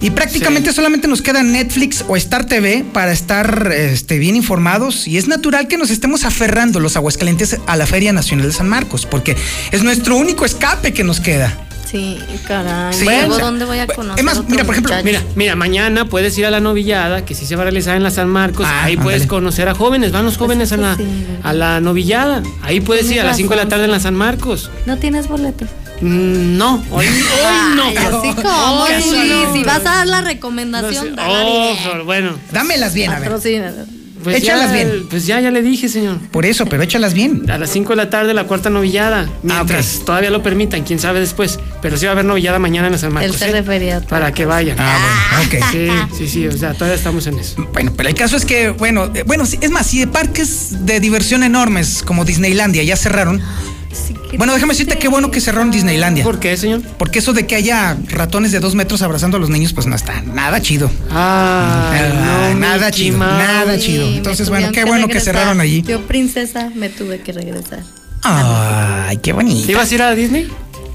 Y prácticamente solamente nos queda Netflix o Star TV para estar este, bien informados. Y es natural que nos estemos aferrando los aguascalientes a la Feria Nacional de San Marcos, porque es nuestro único escape que nos queda.
Sí, caray.
Sí,
Luego,
o sea,
¿dónde voy a conocer?
es más, mira, por ejemplo,
muchacho?
Mira, mira, mañana puedes ir a la novillada, que sí se va a realizar en la San Marcos.
Ah,
Ahí puedes conocer a jóvenes, van los jóvenes a la, a la novillada. Ahí puedes ir a las 5 de la tarde en la San Marcos.
¿No tienes boleto?
Mm, No, hoy, hoy no.
Ay, así como, sí,
no.
si vas a dar la recomendación, dala
Oh, bueno.
Dámelas bien, a ver.
Pues
Échalas
ya,
bien.
Pues ya, ya le dije, señor.
Por eso, pero échalas bien.
A las 5 de la tarde la cuarta novillada. Mientras todavía lo permitan, quién sabe después. Pero sí va a haber novillada mañana en la San Marcos.
Se
¿eh? Para que vayan.
Ah, bueno, ok.
Sí, sí, sí, o sea, todavía estamos en eso.
Bueno, pero el caso es que, bueno, eh, bueno, es más, si de parques de diversión enormes como Disneylandia ya cerraron. Bueno, déjame decirte qué bueno que cerraron Disneylandia.
¿Por qué, señor?
Porque eso de que haya ratones de dos metros abrazando a los niños, pues no está nada chido.
Ah,
nada chido,
Mouse.
nada chido. Entonces, bueno, qué bueno que cerraron allí.
Yo, princesa, me tuve que regresar.
Ay, qué bonito.
¿Ibas a ir a Disney?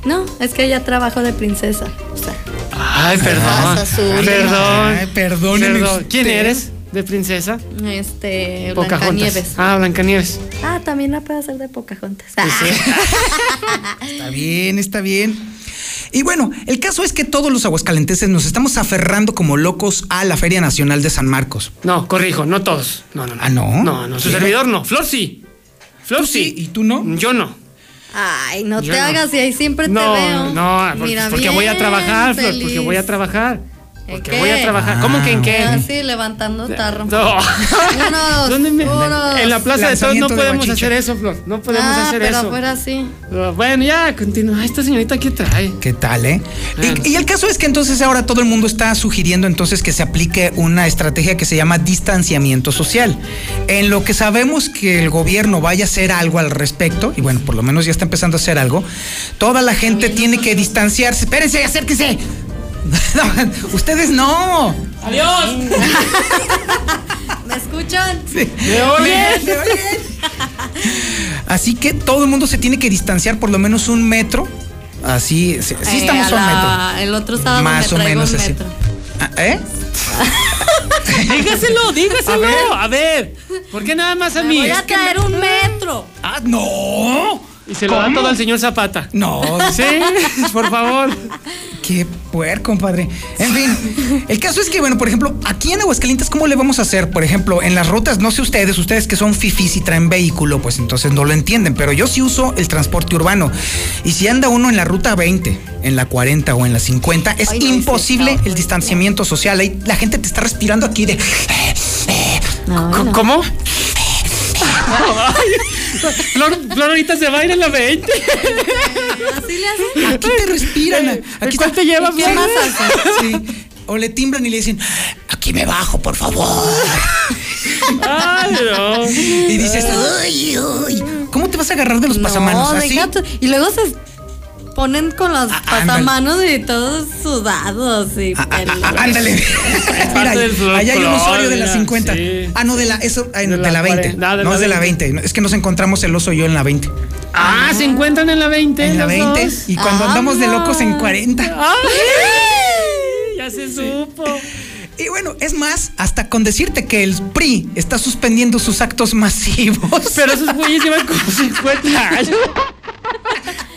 No, es que ya trabajo de princesa. O sea,
Ay, perdón.
Azul.
Perdón.
Ay,
Perdón. ¿Quién eres? ¿De princesa?
este,
Pocahontas.
Blancanieves.
Ah, Blancanieves.
Ah, también la puedo hacer de Pocahontas.
Está bien, está bien. Y bueno, el caso es que todos los aguascalenteses nos estamos aferrando como locos a la Feria Nacional de San Marcos.
No, corrijo, no todos. No, no, no.
Ah, ¿no?
No, no, su servidor no. Flor sí. Flor
¿Tú
sí.
¿Y tú no?
Yo no.
Ay, no
Yo
te
no.
hagas y ahí siempre te
No,
veo.
no, porque,
Mira,
porque voy a trabajar, Flor, porque voy a trabajar.
¿En
Porque
qué?
voy a trabajar. ¿Cómo que en qué?
Así, levantando tarro.
No.
Unos,
¿Dónde me-
unos-
En la plaza de todos no podemos hacer eso, Flor. No podemos
ah,
hacer
pero
eso.
afuera sí.
Bueno, ya, continúa. Esta señorita, ¿qué trae?
¿Qué tal, eh?
Ah.
Y, y el caso es que entonces ahora todo el mundo está sugiriendo entonces que se aplique una estrategia que se llama distanciamiento social. En lo que sabemos que el gobierno vaya a hacer algo al respecto, y bueno, por lo menos ya está empezando a hacer algo, toda la gente tiene que distanciarse. Espérense, acérquense. No, ustedes no.
¡Adiós!
¿Me escuchan?
¿Me oyen?
¿Me oyen? Así que todo el mundo se tiene que distanciar por lo menos un metro. Así, sí, sí
Eh,
estamos a un
la-
metro.
El otro sábado
Más
me
o menos
un
así.
metro.
Ah, ¿Eh?
dígaselo, dígaselo.
A ver.
A ver. ¿Por qué nada más a mí?
Voy a traer un metro.
Ah, no.
Y se lo da
¿Cómo?
todo al señor Zapata.
No.
Sí, por favor.
Qué puerco, compadre. En fin, el caso es que, bueno, por ejemplo, aquí en Aguascalientes, ¿cómo le vamos a hacer? Por ejemplo, en las rutas, no sé ustedes, ustedes que son fifis y traen vehículo, pues entonces no lo entienden, pero yo sí uso el transporte urbano. Y si anda uno en la ruta 20, en la 40 o en la 50, es
Ay, no,
imposible el distanciamiento social. Ahí la gente te está respirando aquí de...
C- ¿Cómo? Flor, Flor ahorita se va a ir a la 20.
Así le hacen.
Aquí te respiran. Aquí
¿Cuál te lleva,
¿Qué
Flor?
más?
Sí. O le timbran y le dicen, aquí me bajo, por favor.
Ay, no.
Y dices, uy, uy. ¿Cómo te vas a agarrar de los pasamanos?
No,
¿Así?
Y luego se ponen con los
Ah,
pasamanos y todos sudados y peludos.
Ah, Ándale. Mira,
parte del
allá hay un usuario de la
mira,
50.
sí.
Ah, no, de la, eso, no,
De
de,
la
la 20.
40, ah, de
no
la
es de la
20.
20. Es que nos encontramos el oso y yo en la 20.
Ah, se encuentran en la 20.
En la
los
20.
dos?
Y cuando
Ah,
andamos de
no.
locos en 40.
¡Ay! Ya se supo.
Y bueno, es más, hasta con decirte que el PRI está suspendiendo sus actos masivos.
Pero esos güeyes llevan como 50 años.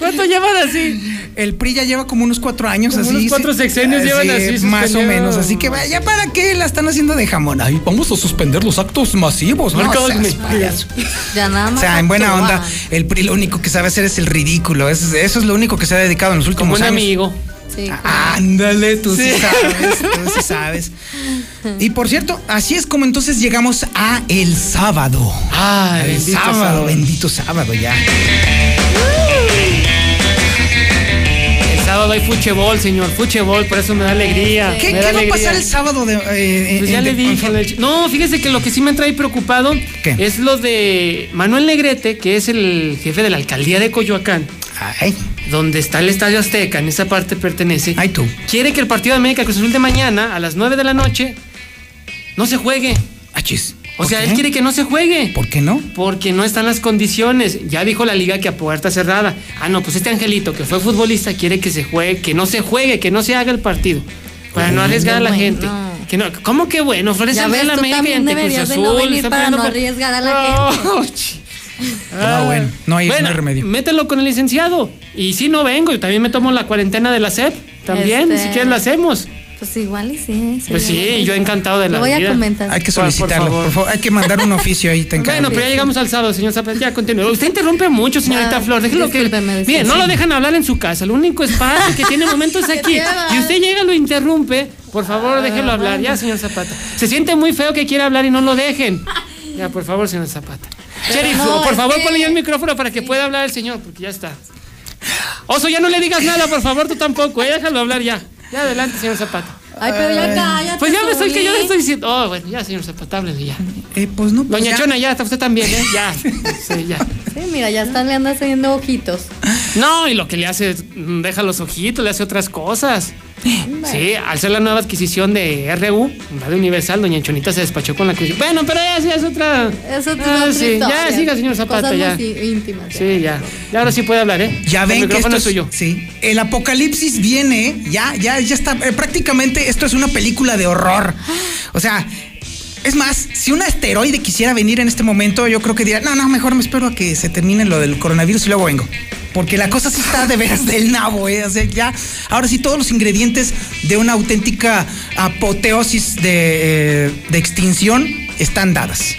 ¿Cuánto llevan así?
El PRI ya lleva como unos cuatro años
Como
así.
unos cuatro
sí.
sexenios llevan así
Más o menos. Así que vaya, ¿para qué la están haciendo de jamón? Ay, vamos a suspender los actos masivos. No,
Marca
seas payaso.
Ya nada
O
más.
sea, en buena onda, el PRI lo único que sabe hacer es el ridículo. Es- eso es lo único que se ha dedicado en los
Como
últimos
un
años.
amigo.
Sí,
Ándale, tú sí.
Sí.
sabes, tú sí sabes. Y por cierto, así es como entonces llegamos a el sábado.
Ay,
el
bendito
sábado,
sábado.
bendito sábado ya.
El sábado hay fuchebol, señor. Fuchebol, por eso me da alegría.
¿Qué,
me
qué
da
va a pasar el sábado de, eh,
Pues
en-
ya le dije. de. No, fíjese que lo que sí me trae preocupado
¿Qué?
es lo de Manuel Negrete, que es el jefe de la alcaldía de Coyoacán,
Ay,
donde está el Estadio Azteca, en esa parte pertenece.
ay tú.
Quiere que el partido de América Cruz Azul de mañana, a las 9 de la noche, no se juegue.
Achis.
O sea, él quiere que no se juegue.
¿Por qué no?
Porque no están las condiciones. Ya dijo la liga que a puerta cerrada. Ah, no, pues este angelito que fue futbolista quiere que se juegue, que no se juegue, que no se haga el partido. Para no arriesgar a la
bueno.
gente. Que no, ¿Cómo que bueno? Flores
tú
América y
también
ante Cruz Azul.
no venir para no arriesgar a la
Oh,
gente.
ch-
No, bueno, no hay, no
Bueno,
hay remedio.
Mételo con el licenciado. Y si no vengo, yo también me tomo la cuarentena de la SEP. También,
Este-
si quieres la hacemos.
Pues igual y sí.
Pues sí, yo encantado de la
voy a
vida.
comentar.
Hay que
por
solicitarlo, por
favor.
Hay que mandar un oficio ahí, te encargo.
Bueno, pero ya llegamos al sábado, señor Zapata. Ya continúe. Usted interrumpe mucho, señorita
Ah,
Flor. Déjelo que. Mire, no lo dejan hablar en su casa. El único espacio que tiene momentos es aquí. Y usted llega, lo interrumpe. Por favor, déjelo hablar. Ya, señor Zapata. Se siente muy feo que quiera hablar y no lo dejen. Ya, por favor, señor Zapata. Sheriff,
no,
por favor,
que-
ponle ya el micrófono para que pueda hablar el señor, porque ya está. Oso, ya no le digas nada, por favor, tú tampoco. eh, Déjalo hablar ya. Ya, adelante, señor Zapata.
Ay, pero ya cállate.
Pues ya me estoy que yo le estoy diciendo. Oh, bueno, ya, señor Zapata, háblele ya.
Eh, pues no, pues
Doña
ya.
Chona, ya, está usted también, ¿eh? Ya. Sí, ya.
Sí, mira, ya están le anda haciendo ojitos.
No, y lo que le hace, es, deja los ojitos, le hace otras cosas. Sí, al ser la nueva adquisición de RU, Radio Universal, doña Chonita se despachó con la. Bueno, pero ya sí es otra.
Es
Ah,
otra
sí,
historia.
ya, siga, señor Zapata,
Cosas
ya.
muy íntimas.
Sí, ya. Ya ahora sí puede hablar, ¿eh?
Ya
El
ven que
micrófono
esto
es
es,
suyo.
sí, el apocalipsis viene, ya, ya, ya está. eh, prácticamente esto es una película de horror. O sea, es más, si un asteroide quisiera venir en este momento, yo creo que diría, no, no, mejor me espero a que se termine lo del coronavirus y luego vengo. Porque la cosa sí está de veras del nabo, ¿eh? O sea, ya, ahora sí todos los ingredientes de una auténtica apoteosis de, eh, de extinción están dadas.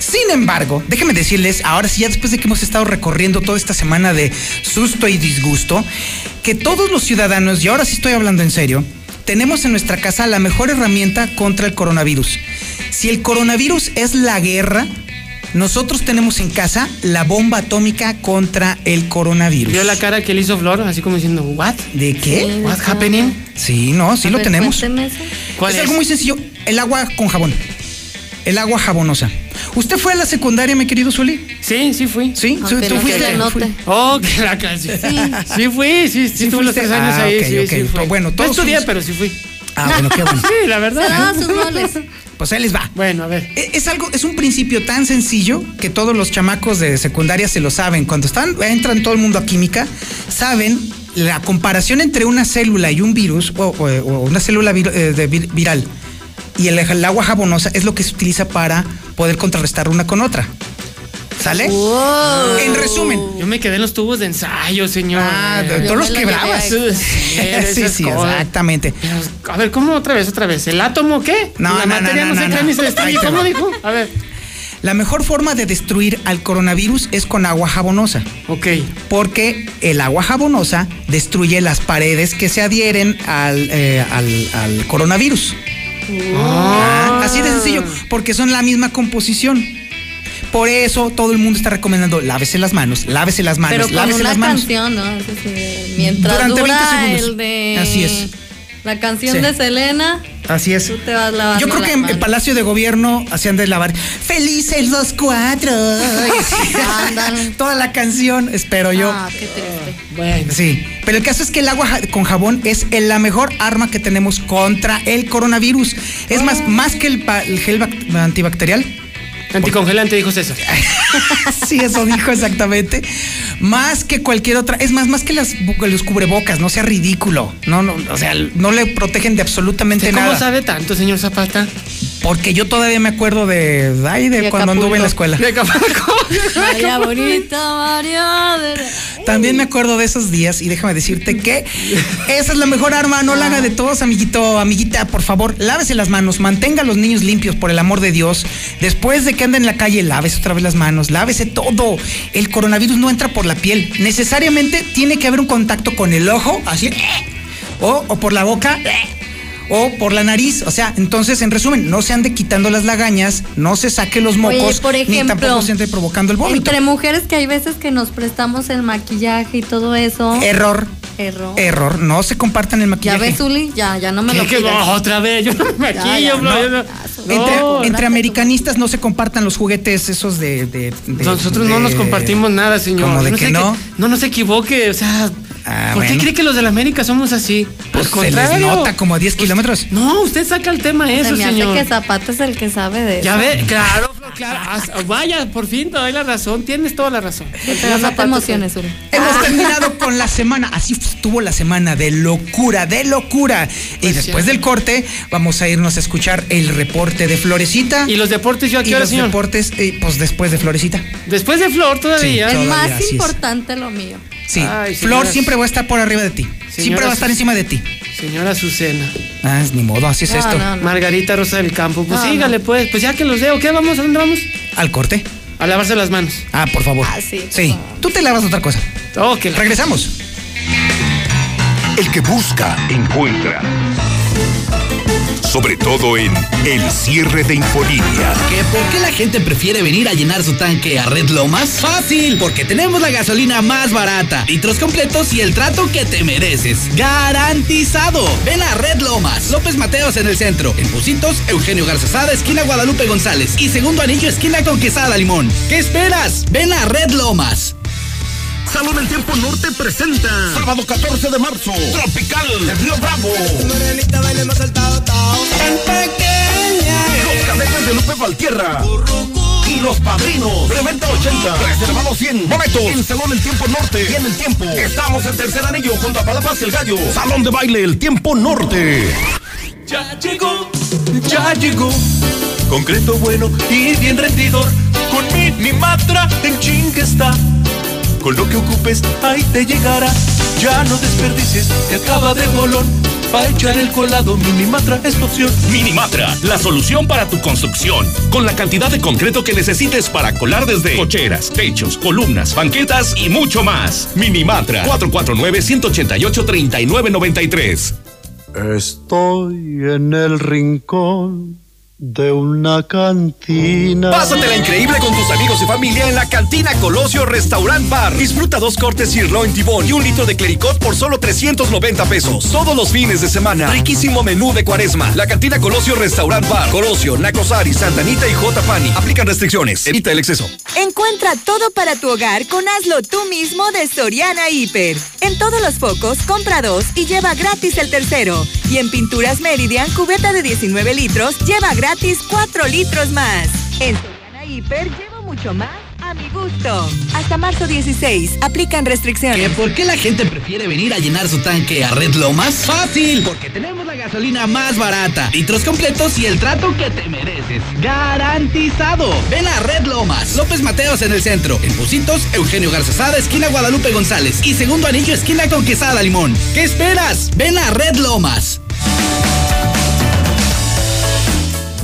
Sin embargo, déjenme decirles, ahora sí, ya después de que hemos estado recorriendo toda esta semana de susto y disgusto, que todos los ciudadanos, y ahora sí estoy hablando en serio, tenemos en nuestra casa la mejor herramienta contra el coronavirus. Si el coronavirus es la guerra, nosotros tenemos en casa la bomba atómica contra el coronavirus.
Vio la cara que le hizo Flor, así como diciendo, ¿what?
¿De qué?
What happening?
Sí, no, sí
A
lo
ver,
tenemos.
eso.
¿Cuál
es
es?
algo muy sencillo. El agua con jabón. El agua jabonosa. ¿Usted fue a la secundaria, mi querido Zuli?
Sí, sí fui.
¿Sí?
Ah,
¿Tú-
pero
¿Tú
que
fuiste?
note.
Fui-
Oh, que la canción. Sí. Sí fui, sí, sí, tuve los tres años
Ah,
ahí,
ok,
sí, fui.
Bueno,
no
todos
estudié,
fuimos-
pero sí fui.
Ah, bueno, qué bueno.
Sí, la
Se
verdad.
daba sus roles.
Pues ahí les va.
Bueno, a ver.
E- Es algo, es un principio tan sencillo que todos los chamacos de secundaria se lo saben. Cuando están, entran todo el mundo a química, saben la comparación entre una célula y un virus, o, o- o una célula vir- eh, de vir- viral, y el, el agua jabonosa es lo que se utiliza para poder contrarrestar una con otra. ¿Sale?
Wow.
En resumen.
Yo me quedé en los tubos de ensayo, señor.
Ah, todos los quebrabas.
Sí,
Sí,
cosas.
exactamente.
Pero, A ver, ¿cómo otra vez, otra vez? ¿El átomo qué?
No,
La
no,
materia
no,
no,
no,
se crea ni se destruye. ¿Cómo dijo? A ver.
La mejor forma de destruir al coronavirus es con agua jabonosa.
Ok.
porque el agua jabonosa destruye las paredes que se adhieren al, eh, al- al coronavirus. Ah, así de sencillo, porque son la misma composición. Por eso todo el mundo está recomendando lávese las manos, lávese las manos,
Pero con
lávese
una
las manos.
mientras
Durante 20
dura
segundos.
el de...
Así es.
La canción
Sí.
de Selena,
Así es.
tú te vas lavando
Yo creo que en el. Palacio de Gobierno hacían de lavar Felices los cuatro. Toda la canción, espero yo.
Ah, qué triste.
Bueno.
Sí, pero el caso es que el agua con jabón es la mejor arma que tenemos contra el coronavirus. Es más, más que el, el gel bac- antibacterial.
Anticongelante, dijo César.
sí, eso dijo exactamente. Más que cualquier otra. Es más, más que las, los cubrebocas, no sea ridículo. No, no, o sea, no le protegen de absolutamente
¿Cómo
nada.
sabe tanto, señor Zapata?
Porque yo todavía me acuerdo de, ay, de cuando anduve en la escuela.
De.
Vaya bonita María. de-
También me acuerdo de esos días y déjame decirte que esa es la mejor arma, no la haga de todos, amiguito, amiguita, por favor, lávese las manos, mantenga a los niños limpios, por el amor de Dios. Después de que anden en la calle, lávese otra vez las manos, lávese todo. El coronavirus no entra por la piel, necesariamente tiene que haber un contacto con el ojo, así, o, o por la boca. O por la nariz, o sea, entonces en resumen, no se ande quitando las lagañas, no se saque los
Oye,
mocos,
por
ni
ejemplo,
tampoco se ande provocando el vómito.
Entre mujeres que hay veces que nos prestamos el maquillaje y todo eso.
Error,
Error.
error, no se compartan el
Ya
maquillaje.
ves, Uli, ya, ya no me
¿Qué,
lo.
No, otra vez. Yo no me
Ya,
maquillo,
ya,
bro,
no.
yo no-
Entre,
No,
entre americanistas no se compartan los juguetes esos de... de- de-
Nosotros no nos compartimos nada, señor.
¿Cómo de
no
que
sé
no?
no nos equivoque, o sea.
Ah,
¿Por qué cree que los de la América somos así?
Pues
Al
se les nota como a 10 kilómetros.
No, usted saca el tema
Se
eso,
me hace
señor.
que Zapata es el que sabe de eso.
Ya ve, claro, claro. hasta- vaya, por fin te doy la razón. Tienes toda la razón.
Pero no te emociones, Uri.
Hemos terminado con la semana. Así estuvo la semana de locura, de locura. Y después del corte, vamos a irnos a escuchar el reporte de Florecita.
¿Y los deportes yo a
Y
qué hora,
los
señor?
deportes, eh, pues después de Florecita.
Después de Flor todavía.
Sí,
Es más
es.
importante lo mío.
Sí,
Ay,
Flor siempre va a estar por arriba de ti. siempre va a estar encima de ti.
Señora Azucena.
Ah, es ni modo, así es
No,
esto.
no, no.
Margarita Rosa del Campo. Pues
No,
sígale, pues. Pues ya que los veo. ¿Qué vamos? ¿A dónde vamos?
Al corte.
A lavarse las manos.
Ah, por favor.
Ah, sí,
Sí,
favor.
tú te lavas otra cosa.
Oh, que la-
Regresamos.
El que busca, encuentra. Sobre todo en el cierre de Infolínea.
¿Que por qué la gente prefiere venir a llenar su tanque a Red Lomas? Fácil, porque tenemos la gasolina más barata, litros completos y el trato que te mereces. ¡Garantizado! Ven a Red Lomas, López Mateos en el centro, en Pusitos, Eugenio Garza Sada, esquina Guadalupe González y segundo anillo, esquina con Quesada Limón. ¿Qué esperas? Ven a Red Lomas.
Salón El Tiempo Norte presenta sábado 14 de marzo Tropical de Río Bravo. Los cadetes de Lupe Valtierra y los padrinos. Preventa 80 Reservado 100 Boletos. En Salón El Tiempo Norte. Y en El Tiempo. Estamos en Tercer Anillo junto a Palapas El Gallo. Salón de Baile El Tiempo Norte.
Ya llegó, ya llegó. Concreto bueno y bien rendidor. Con Minimatra en chingue está. Con lo que ocupes, ahí te llegará. Ya no desperdicies, te acaba de bolón. Pa' echar el colado, Minimatra es tu opción.
Minimatra, la solución para tu construcción. Con la cantidad de concreto que necesites para colar desde cocheras, techos, columnas, banquetas y mucho más. Minimatra, 449-188-3993.
Estoy en el rincón de una cantina.
Pásatela increíble con tus amigos y familia en la cantina Colosio Restaurant Bar. Disfruta dos cortes sirloin tibón y un litro de clericot por solo 390 pesos. Todos los fines de semana. Riquísimo menú de cuaresma. La cantina Colosio Restaurant Bar. Colosio, Nacosari, Santanita y J. Pani. Aplican restricciones. Evita el exceso.
Encuentra todo para tu hogar con Hazlo tú mismo de Soriana Hiper. En todos los focos, compra dos y lleva gratis el tercero. Y en Pinturas Meridian, cubeta de 19 litros, lleva gratis 4 litros más. En Soriana Hiper, llevo mucho más a mi gusto. Hasta marzo 16, aplican
¿Que
restricciones.
por qué la gente prefiere venir a llenar su tanque a Red Lomas? Fácil, porque tenemos la gasolina más barata, litros completos y el trato que te mereces. ¡Garantizado! Ven a Red Lomas, López Mateos en el centro, en Pusitos, Eugenio Garza Sada, esquina Guadalupe González y segundo anillo, esquina con Quesada Limón. ¿Qué esperas? Ven a Red Lomas.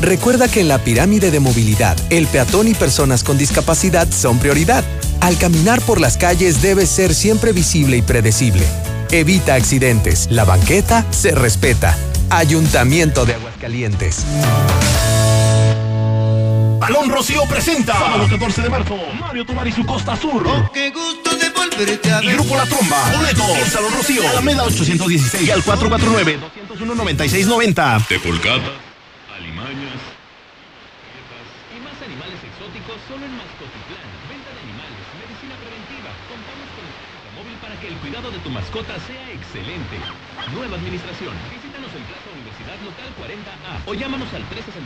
Recuerda que en la pirámide de movilidad, el peatón y personas con discapacidad son prioridad. Al caminar por las calles debe ser siempre visible y predecible. Evita accidentes. La banqueta se respeta. Ayuntamiento de Aguascalientes.
Balón Rocío presenta sábado 14 de marzo Mario Tobar y su Costa Sur
Qué gusto de volverte a
y Grupo La Tromba Boletos en Salón Rocío Alameda 816 y al 449-201-9690
Tepulcata.
Alimañas y más animales exóticos solo en Mascotitlán. Venta de animales, medicina preventiva. Contamos con el móvil para que el cuidado de tu mascota sea excelente. Nueva administración. Visítanos en Plaza Universidad Local 40A o llámanos al 360.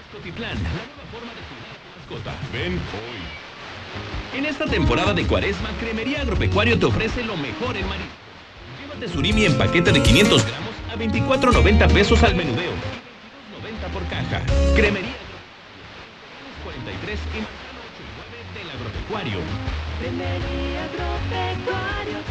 Mascotitlán, la nueva forma de cuidar a tu mascota. Ven hoy. En esta temporada de cuaresma, Cremería Agropecuario te ofrece lo mejor en marisco. Llévate surimi en paquete de 500 gramos a 24.90 pesos al menudeo. y 22.90 por caja. Cremería Agropecuario. 43 y Manzano 89 del Agropecuario.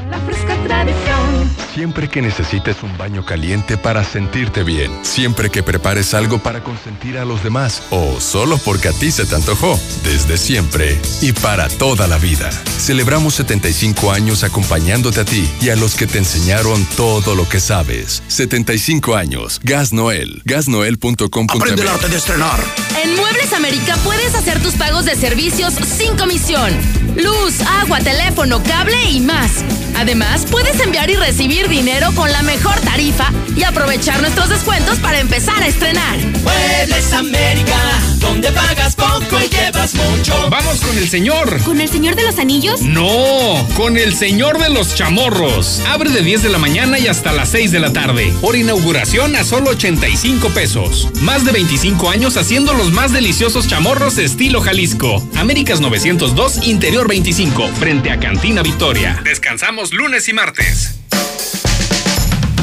La fresca tradición.
Siempre que necesites un baño caliente para sentirte bien. Siempre que prepares algo para consentir a los demás. O solo porque a ti se te antojó. Desde siempre. Y para toda la vida. Celebramos 75 años acompañándote a ti y a los que te enseñaron todo lo que sabes. 75 años. Gas Noel. Gasnoel.com.
Aprende el arte de estrenar
En Muebles América puedes hacer tus pagos de servicios sin comisión. Luz, agua, teléfono, cable y más. Además, puedes enviar y recibir dinero con la mejor tarifa y aprovechar nuestros descuentos para empezar a estrenar.
Muebles América, donde pagas poco y llevas mucho.
Vamos con el señor.
¿Con el señor de los anillos?
No, con el señor de los chamorros. Abre de 10 de la mañana y hasta las 6 de la tarde. Por inauguración a solo 85 pesos. Más de 25 años haciendo los más deliciosos chamorros estilo Jalisco. Américas 902, Interior 25, frente a Cantina Victoria. Descansamos lunes y martes.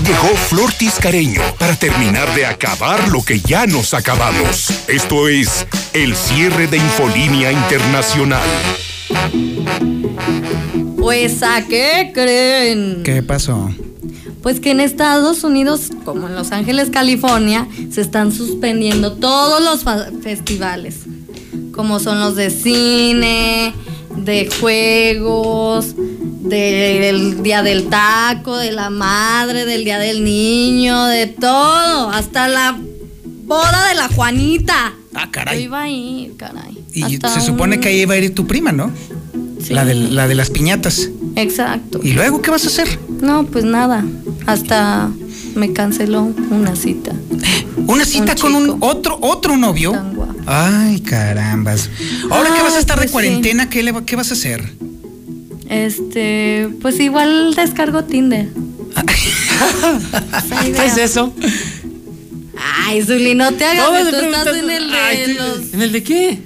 Llegó Flor Tiscareño para terminar de acabar lo que ya nos acabamos. Esto es el cierre de Infolínea Internacional.
Pues ¿a qué creen?
¿Qué pasó?
Pues que en Estados Unidos, como en Los Ángeles, California, se están suspendiendo todos los festivales, como son los de cine, de juegos, del Día del Taco, de la Madre, del Día del Niño, de todo, hasta la boda de la Juanita.
Ah,
Yo
caray.
iba a ir, caray.
Y
Hasta
se supone
un-
que ahí iba a ir tu prima, ¿no?
Sí.
La, de, la de las piñatas.
Exacto.
¿Y luego qué vas a hacer?
No, pues nada. Hasta me canceló una cita.
¿Una cita con un otro otro novio? Ay, carambas. Ahora que vas a estar de
pues sí.
cuarentena, ¿qué, le ¿qué vas a hacer?
Este, pues igual descargo Tinder.
¿Qué es eso?
Ay, Zuli, no te hagas,
Todo
que
de
tú estás en el de
Ay,
los...
¿En el de qué?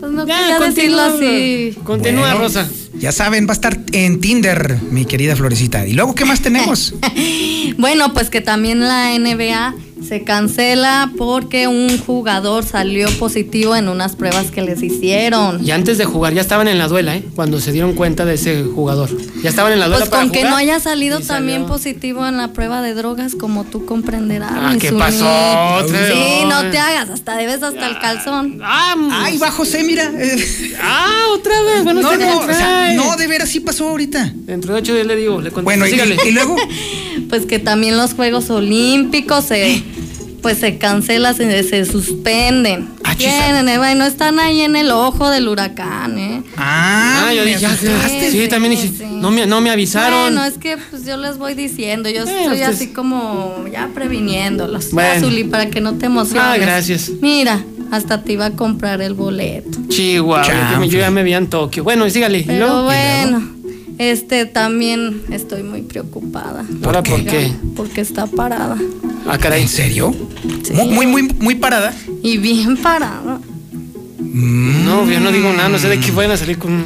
Pues no
Ya,
quería decirlo
continúa.
así.
Continúa,
Bueno,
Rosa.
Ya saben, va a estar en Tinder, mi querida Florecita. ¿Y luego qué más tenemos?
Bueno, pues que también la NBA se cancela porque un jugador salió positivo en unas pruebas que les hicieron.
Y antes de jugar, ya estaban en la duela, ¿eh? Cuando se dieron cuenta de ese jugador. Ya estaban en la duela
Pues
para
con que
jugar.
no haya salido también
salió.
positivo en la prueba de drogas, como tú comprenderás.
Ah,
mi
¿qué pasó?
Sí, no te hagas, hasta debes hasta el calzón.
Ay, va José, mira.
Ah, otra vez. Bueno,
no,
usted
no, o sea, no, de veras sí pasó ahorita.
Dentro de ocho días le digo, le contesto.
Bueno, y,
Sígale.
y luego,
Pues que también los Juegos Olímpicos se pues se cancelan, se, se suspenden. Tienen, eh, bueno, están ahí en el ojo del huracán, ¿eh?
Ah,
yo dije, ya,
asustaste.
sí, también dije, no me, no me avisaron.
Bueno, es que pues yo les voy diciendo, yo estoy
ustedes-
así como ya previniéndolos.
Bueno.
Azuli, para que no te emociones.
Ah, gracias.
Mira, hasta te iba a comprar el boleto.
Chihuahua, yo ya me vi en Tokio. Bueno, sígale. ¿y
Pero
luego?
bueno, este también estoy muy preocupada.
¿Ahora por qué?
Porque está parada.
Ah, caray.
¿En serio? Muy, muy, muy, muy parada.
Y bien parada.
No, yo no digo nada, no sé de qué vayan a salir con.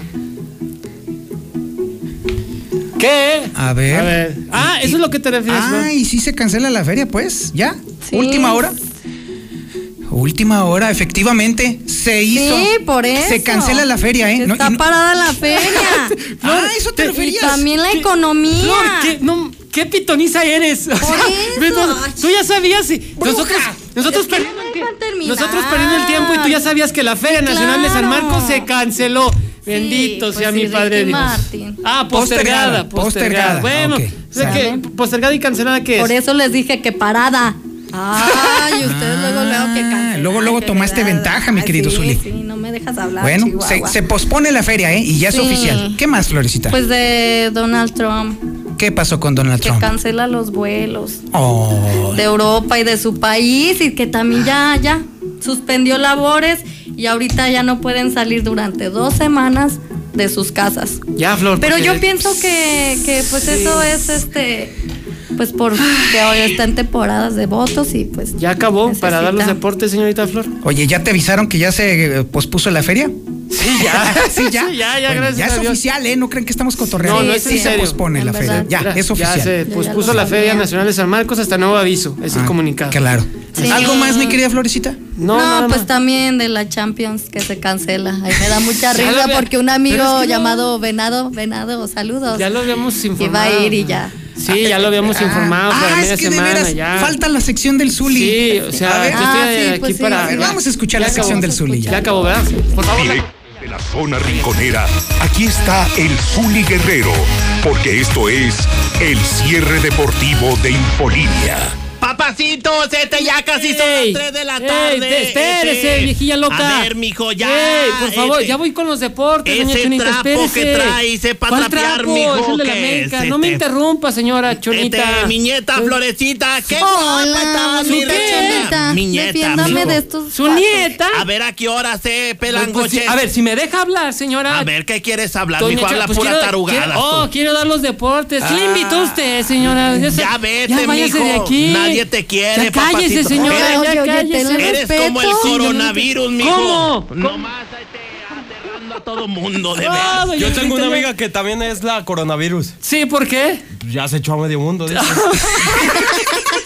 ¿Qué?
A ver.
A ver. Ah, eso es lo que te refieres, ¿no?
Ah, y sí se cancela la feria, pues, ¿ya?
Sí.
Última hora. Última hora, efectivamente, se hizo.
Sí, por eso.
Se cancela la feria, ¿eh? No,
Está
y no-
parada la feria.
ah, eso te
y
referías.
también la economía.
Flor, ¿qué, no, ¿qué pitoniza eres? O sea, ve, no, tú ya sabías y nosotros, nosotros perdiendo el tiempo. Nosotros perdiendo el tiempo y tú ya sabías que la Feria Nacional de San. Marcos se canceló. Bendito
pues
sea
sí,
mi Padre
Ricky
Dios.
Martin.
Ah,
Postergada,
postergada, postergada. Bueno,
Ok,
o sea
sale.
que postergada y cancelada qué es?
Por eso les dije que parada. Ay, ustedes luego luego que cancelan.
Ah, luego, luego
que
tomaste
verdad.
ventaja, mi
Ay,
querido
sí,
Zuli.
Sí, no me dejas hablar.
Bueno, se, pospone la feria, ¿eh? Y ya es
Sí.
oficial. ¿Qué más, Florecita?
Pues de Donald Trump,
¿Qué pasó con Donald
que
Trump?
cancela los vuelos
Oh.
de Europa y de su país y que también ya, ya suspendió labores y ahorita ya no pueden salir durante dos semanas de sus casas.
Ya, Flor.
Pero yo pienso que, que pues eso es este pues porque ahora está en temporadas de votos y pues
Ya acabó para dar los deportes, señorita Flor.
Oye, ¿ya te avisaron que ya se eh, pospuso la feria?
Sí, ya.
sí, ya.
Sí, ya, ya,
Bueno,
gracias
ya
a
es
Dios.
oficial, ¿eh? No creen que estamos cotorreando.
No, no es
sí
en
se
serio.
pospone
En
la
verdad.
feria. Ya, es oficial.
Ya se pospuso la Feria. Nacional de San Marcos hasta nuevo aviso. Es
Ah,
el comunicado.
Claro.
Sí.
¿Algo más, mi querida Florecita?
No,
No,
nada
pues también de la Champions que se cancela. Ahí me da mucha risa porque un amigo
es que no-
llamado Venado, Venado, saludos.
Ya lo habíamos
Iba
informado.
a ir y ya.
Sí, ya lo habíamos informado. para
Ah,
media
es que de veras
ya.
falta la sección del Zuli.
Sí, o sea,
A ver.
yo
Ah,
estoy
sí,
aquí
pues sí.
para.
A ver, vamos a escuchar la sección del Zuli.
Ya
Ya.
acabó, ¿verdad? Por favor.
Directo de la zona rinconera, aquí está el Zuli Guerrero, porque esto es el cierre deportivo de Infolinia.
Papá
papacito, este ya casi son las 3 de la tarde.
espérese,
este.
viejilla loca.
A ver, mijo, ya.
Ey, por favor,
este.
ya voy con los deportes, doña
Ese
Chonita,
trapo
espérese.
que trae, sepa
¿Cuál
trapear,
trapo?
mijo,
Es el de la
¿qué
América.
es,
No me interrumpa, señora Chonita.
Este, mi nieta Florecita, qué
Hola,
guapa estaba
¿su
mi
qué?
Mi nieta,
de estos
¿Su nieta?
A ver a qué hora se pelan
Pues, sí, a ver, si me deja hablar, señora.
A ver, ¿qué quieres hablar?
Doña
Mijo, habla
pues
pura
quiero-
tarugada.
quiero- oh, quiero dar los deportes. ¿Quién le invitó usted, señora?
Ya,
se-
vete, mijo.
de aquí.
Nadie te quiere,
Ya cállese,
papacito.
señora.
Eres-
ya
Oye, oye,
cállese.
Eres como el coronavirus, mijo.
¿Cómo?
No más aterrando a todo mundo, de
doña
Yo tengo una amiga que también es la coronavirus.
Sí, ¿por qué?
Ya se echó a medio mundo.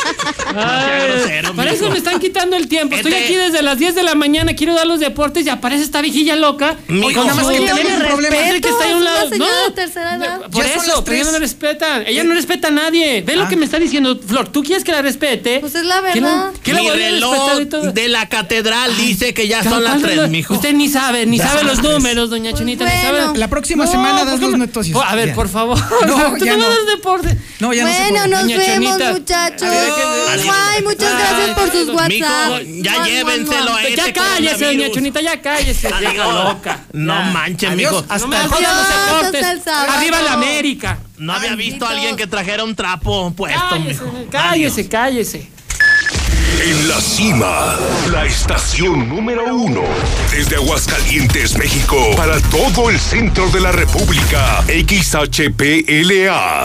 Ay,
grosero,
para
mijo.
eso me están quitando el tiempo. Estoy
Este-
aquí desde las 10 de la mañana. Quiero dar los deportes y aparece esta viejilla loca.
Mijo,
Oiga,
nada más que
tiene
un problema.
respeto, que está ahí a un lado.
señora
No,
de tercera edad.
por
Ya
eso, pero ella no respeta. Ella no respeta a nadie. ¿Ve lo que me está diciendo, Flor? ¿Tú quieres que la respete?
Pues es la
¿Qué la-
verdad.
¿Qué
Mi reloj
respetar y todo?
de la catedral dice que ya son las
¿Cuál
tres,
reloj?
mijo.
Usted ni sabe, ni sabe los números, doña
bueno.
sabe.
La próxima semana
¿por
das los noticias.
A ver, por favor.
No,
Tú
ya
me
no.
das deporte.
No, ya no se
Bueno, nos vemos, muchachos.
Adiós.
Ay, muchas gracias por sus WhatsApp.
ya llévenselo a este
Ya cállese, doña. Chonita, ya cállese. Vieja loca.
No
Ya.
manches, mijo.
hasta
No.
Hasta el sábado.
Arriba la América.
No había visto a alguien que trajera un trapo puesto,
Cállese,
mijo.
cállese, cállese.
En la cima, la estación número uno. Desde Aguascalientes, México, para todo el centro de la República. XHPLA.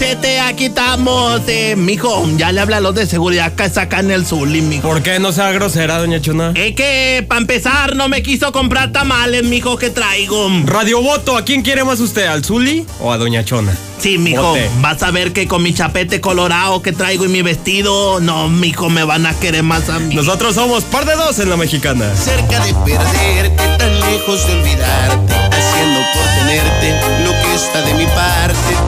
Este, aquí estamos. Eh, mijo, ya le habla a los de seguridad que sacan el Zuli, mijo.
¿Por qué no sea grosera, doña Chona?
Es que, para empezar, no me quiso comprar tamales, mijo, que traigo.
Radio Voto, ¿a quién quiere más usted? ¿Al Zuli o a doña Chona?
Sí, mijo,
Vote.
vas a ver que con mi chapete colorado que traigo y mi vestido, no, mijo, me van a querer más a mí.
Nosotros somos par de dos en la mexicana.
cerca de perderte, tan lejos de olvidarte, haciendo por tenerte lo que está de mi parte.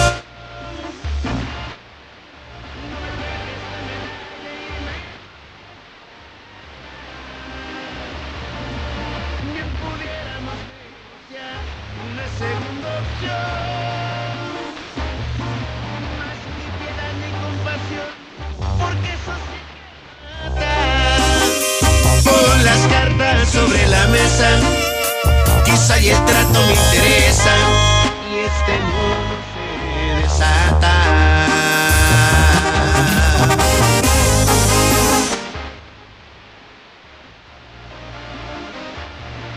El trato me interesa.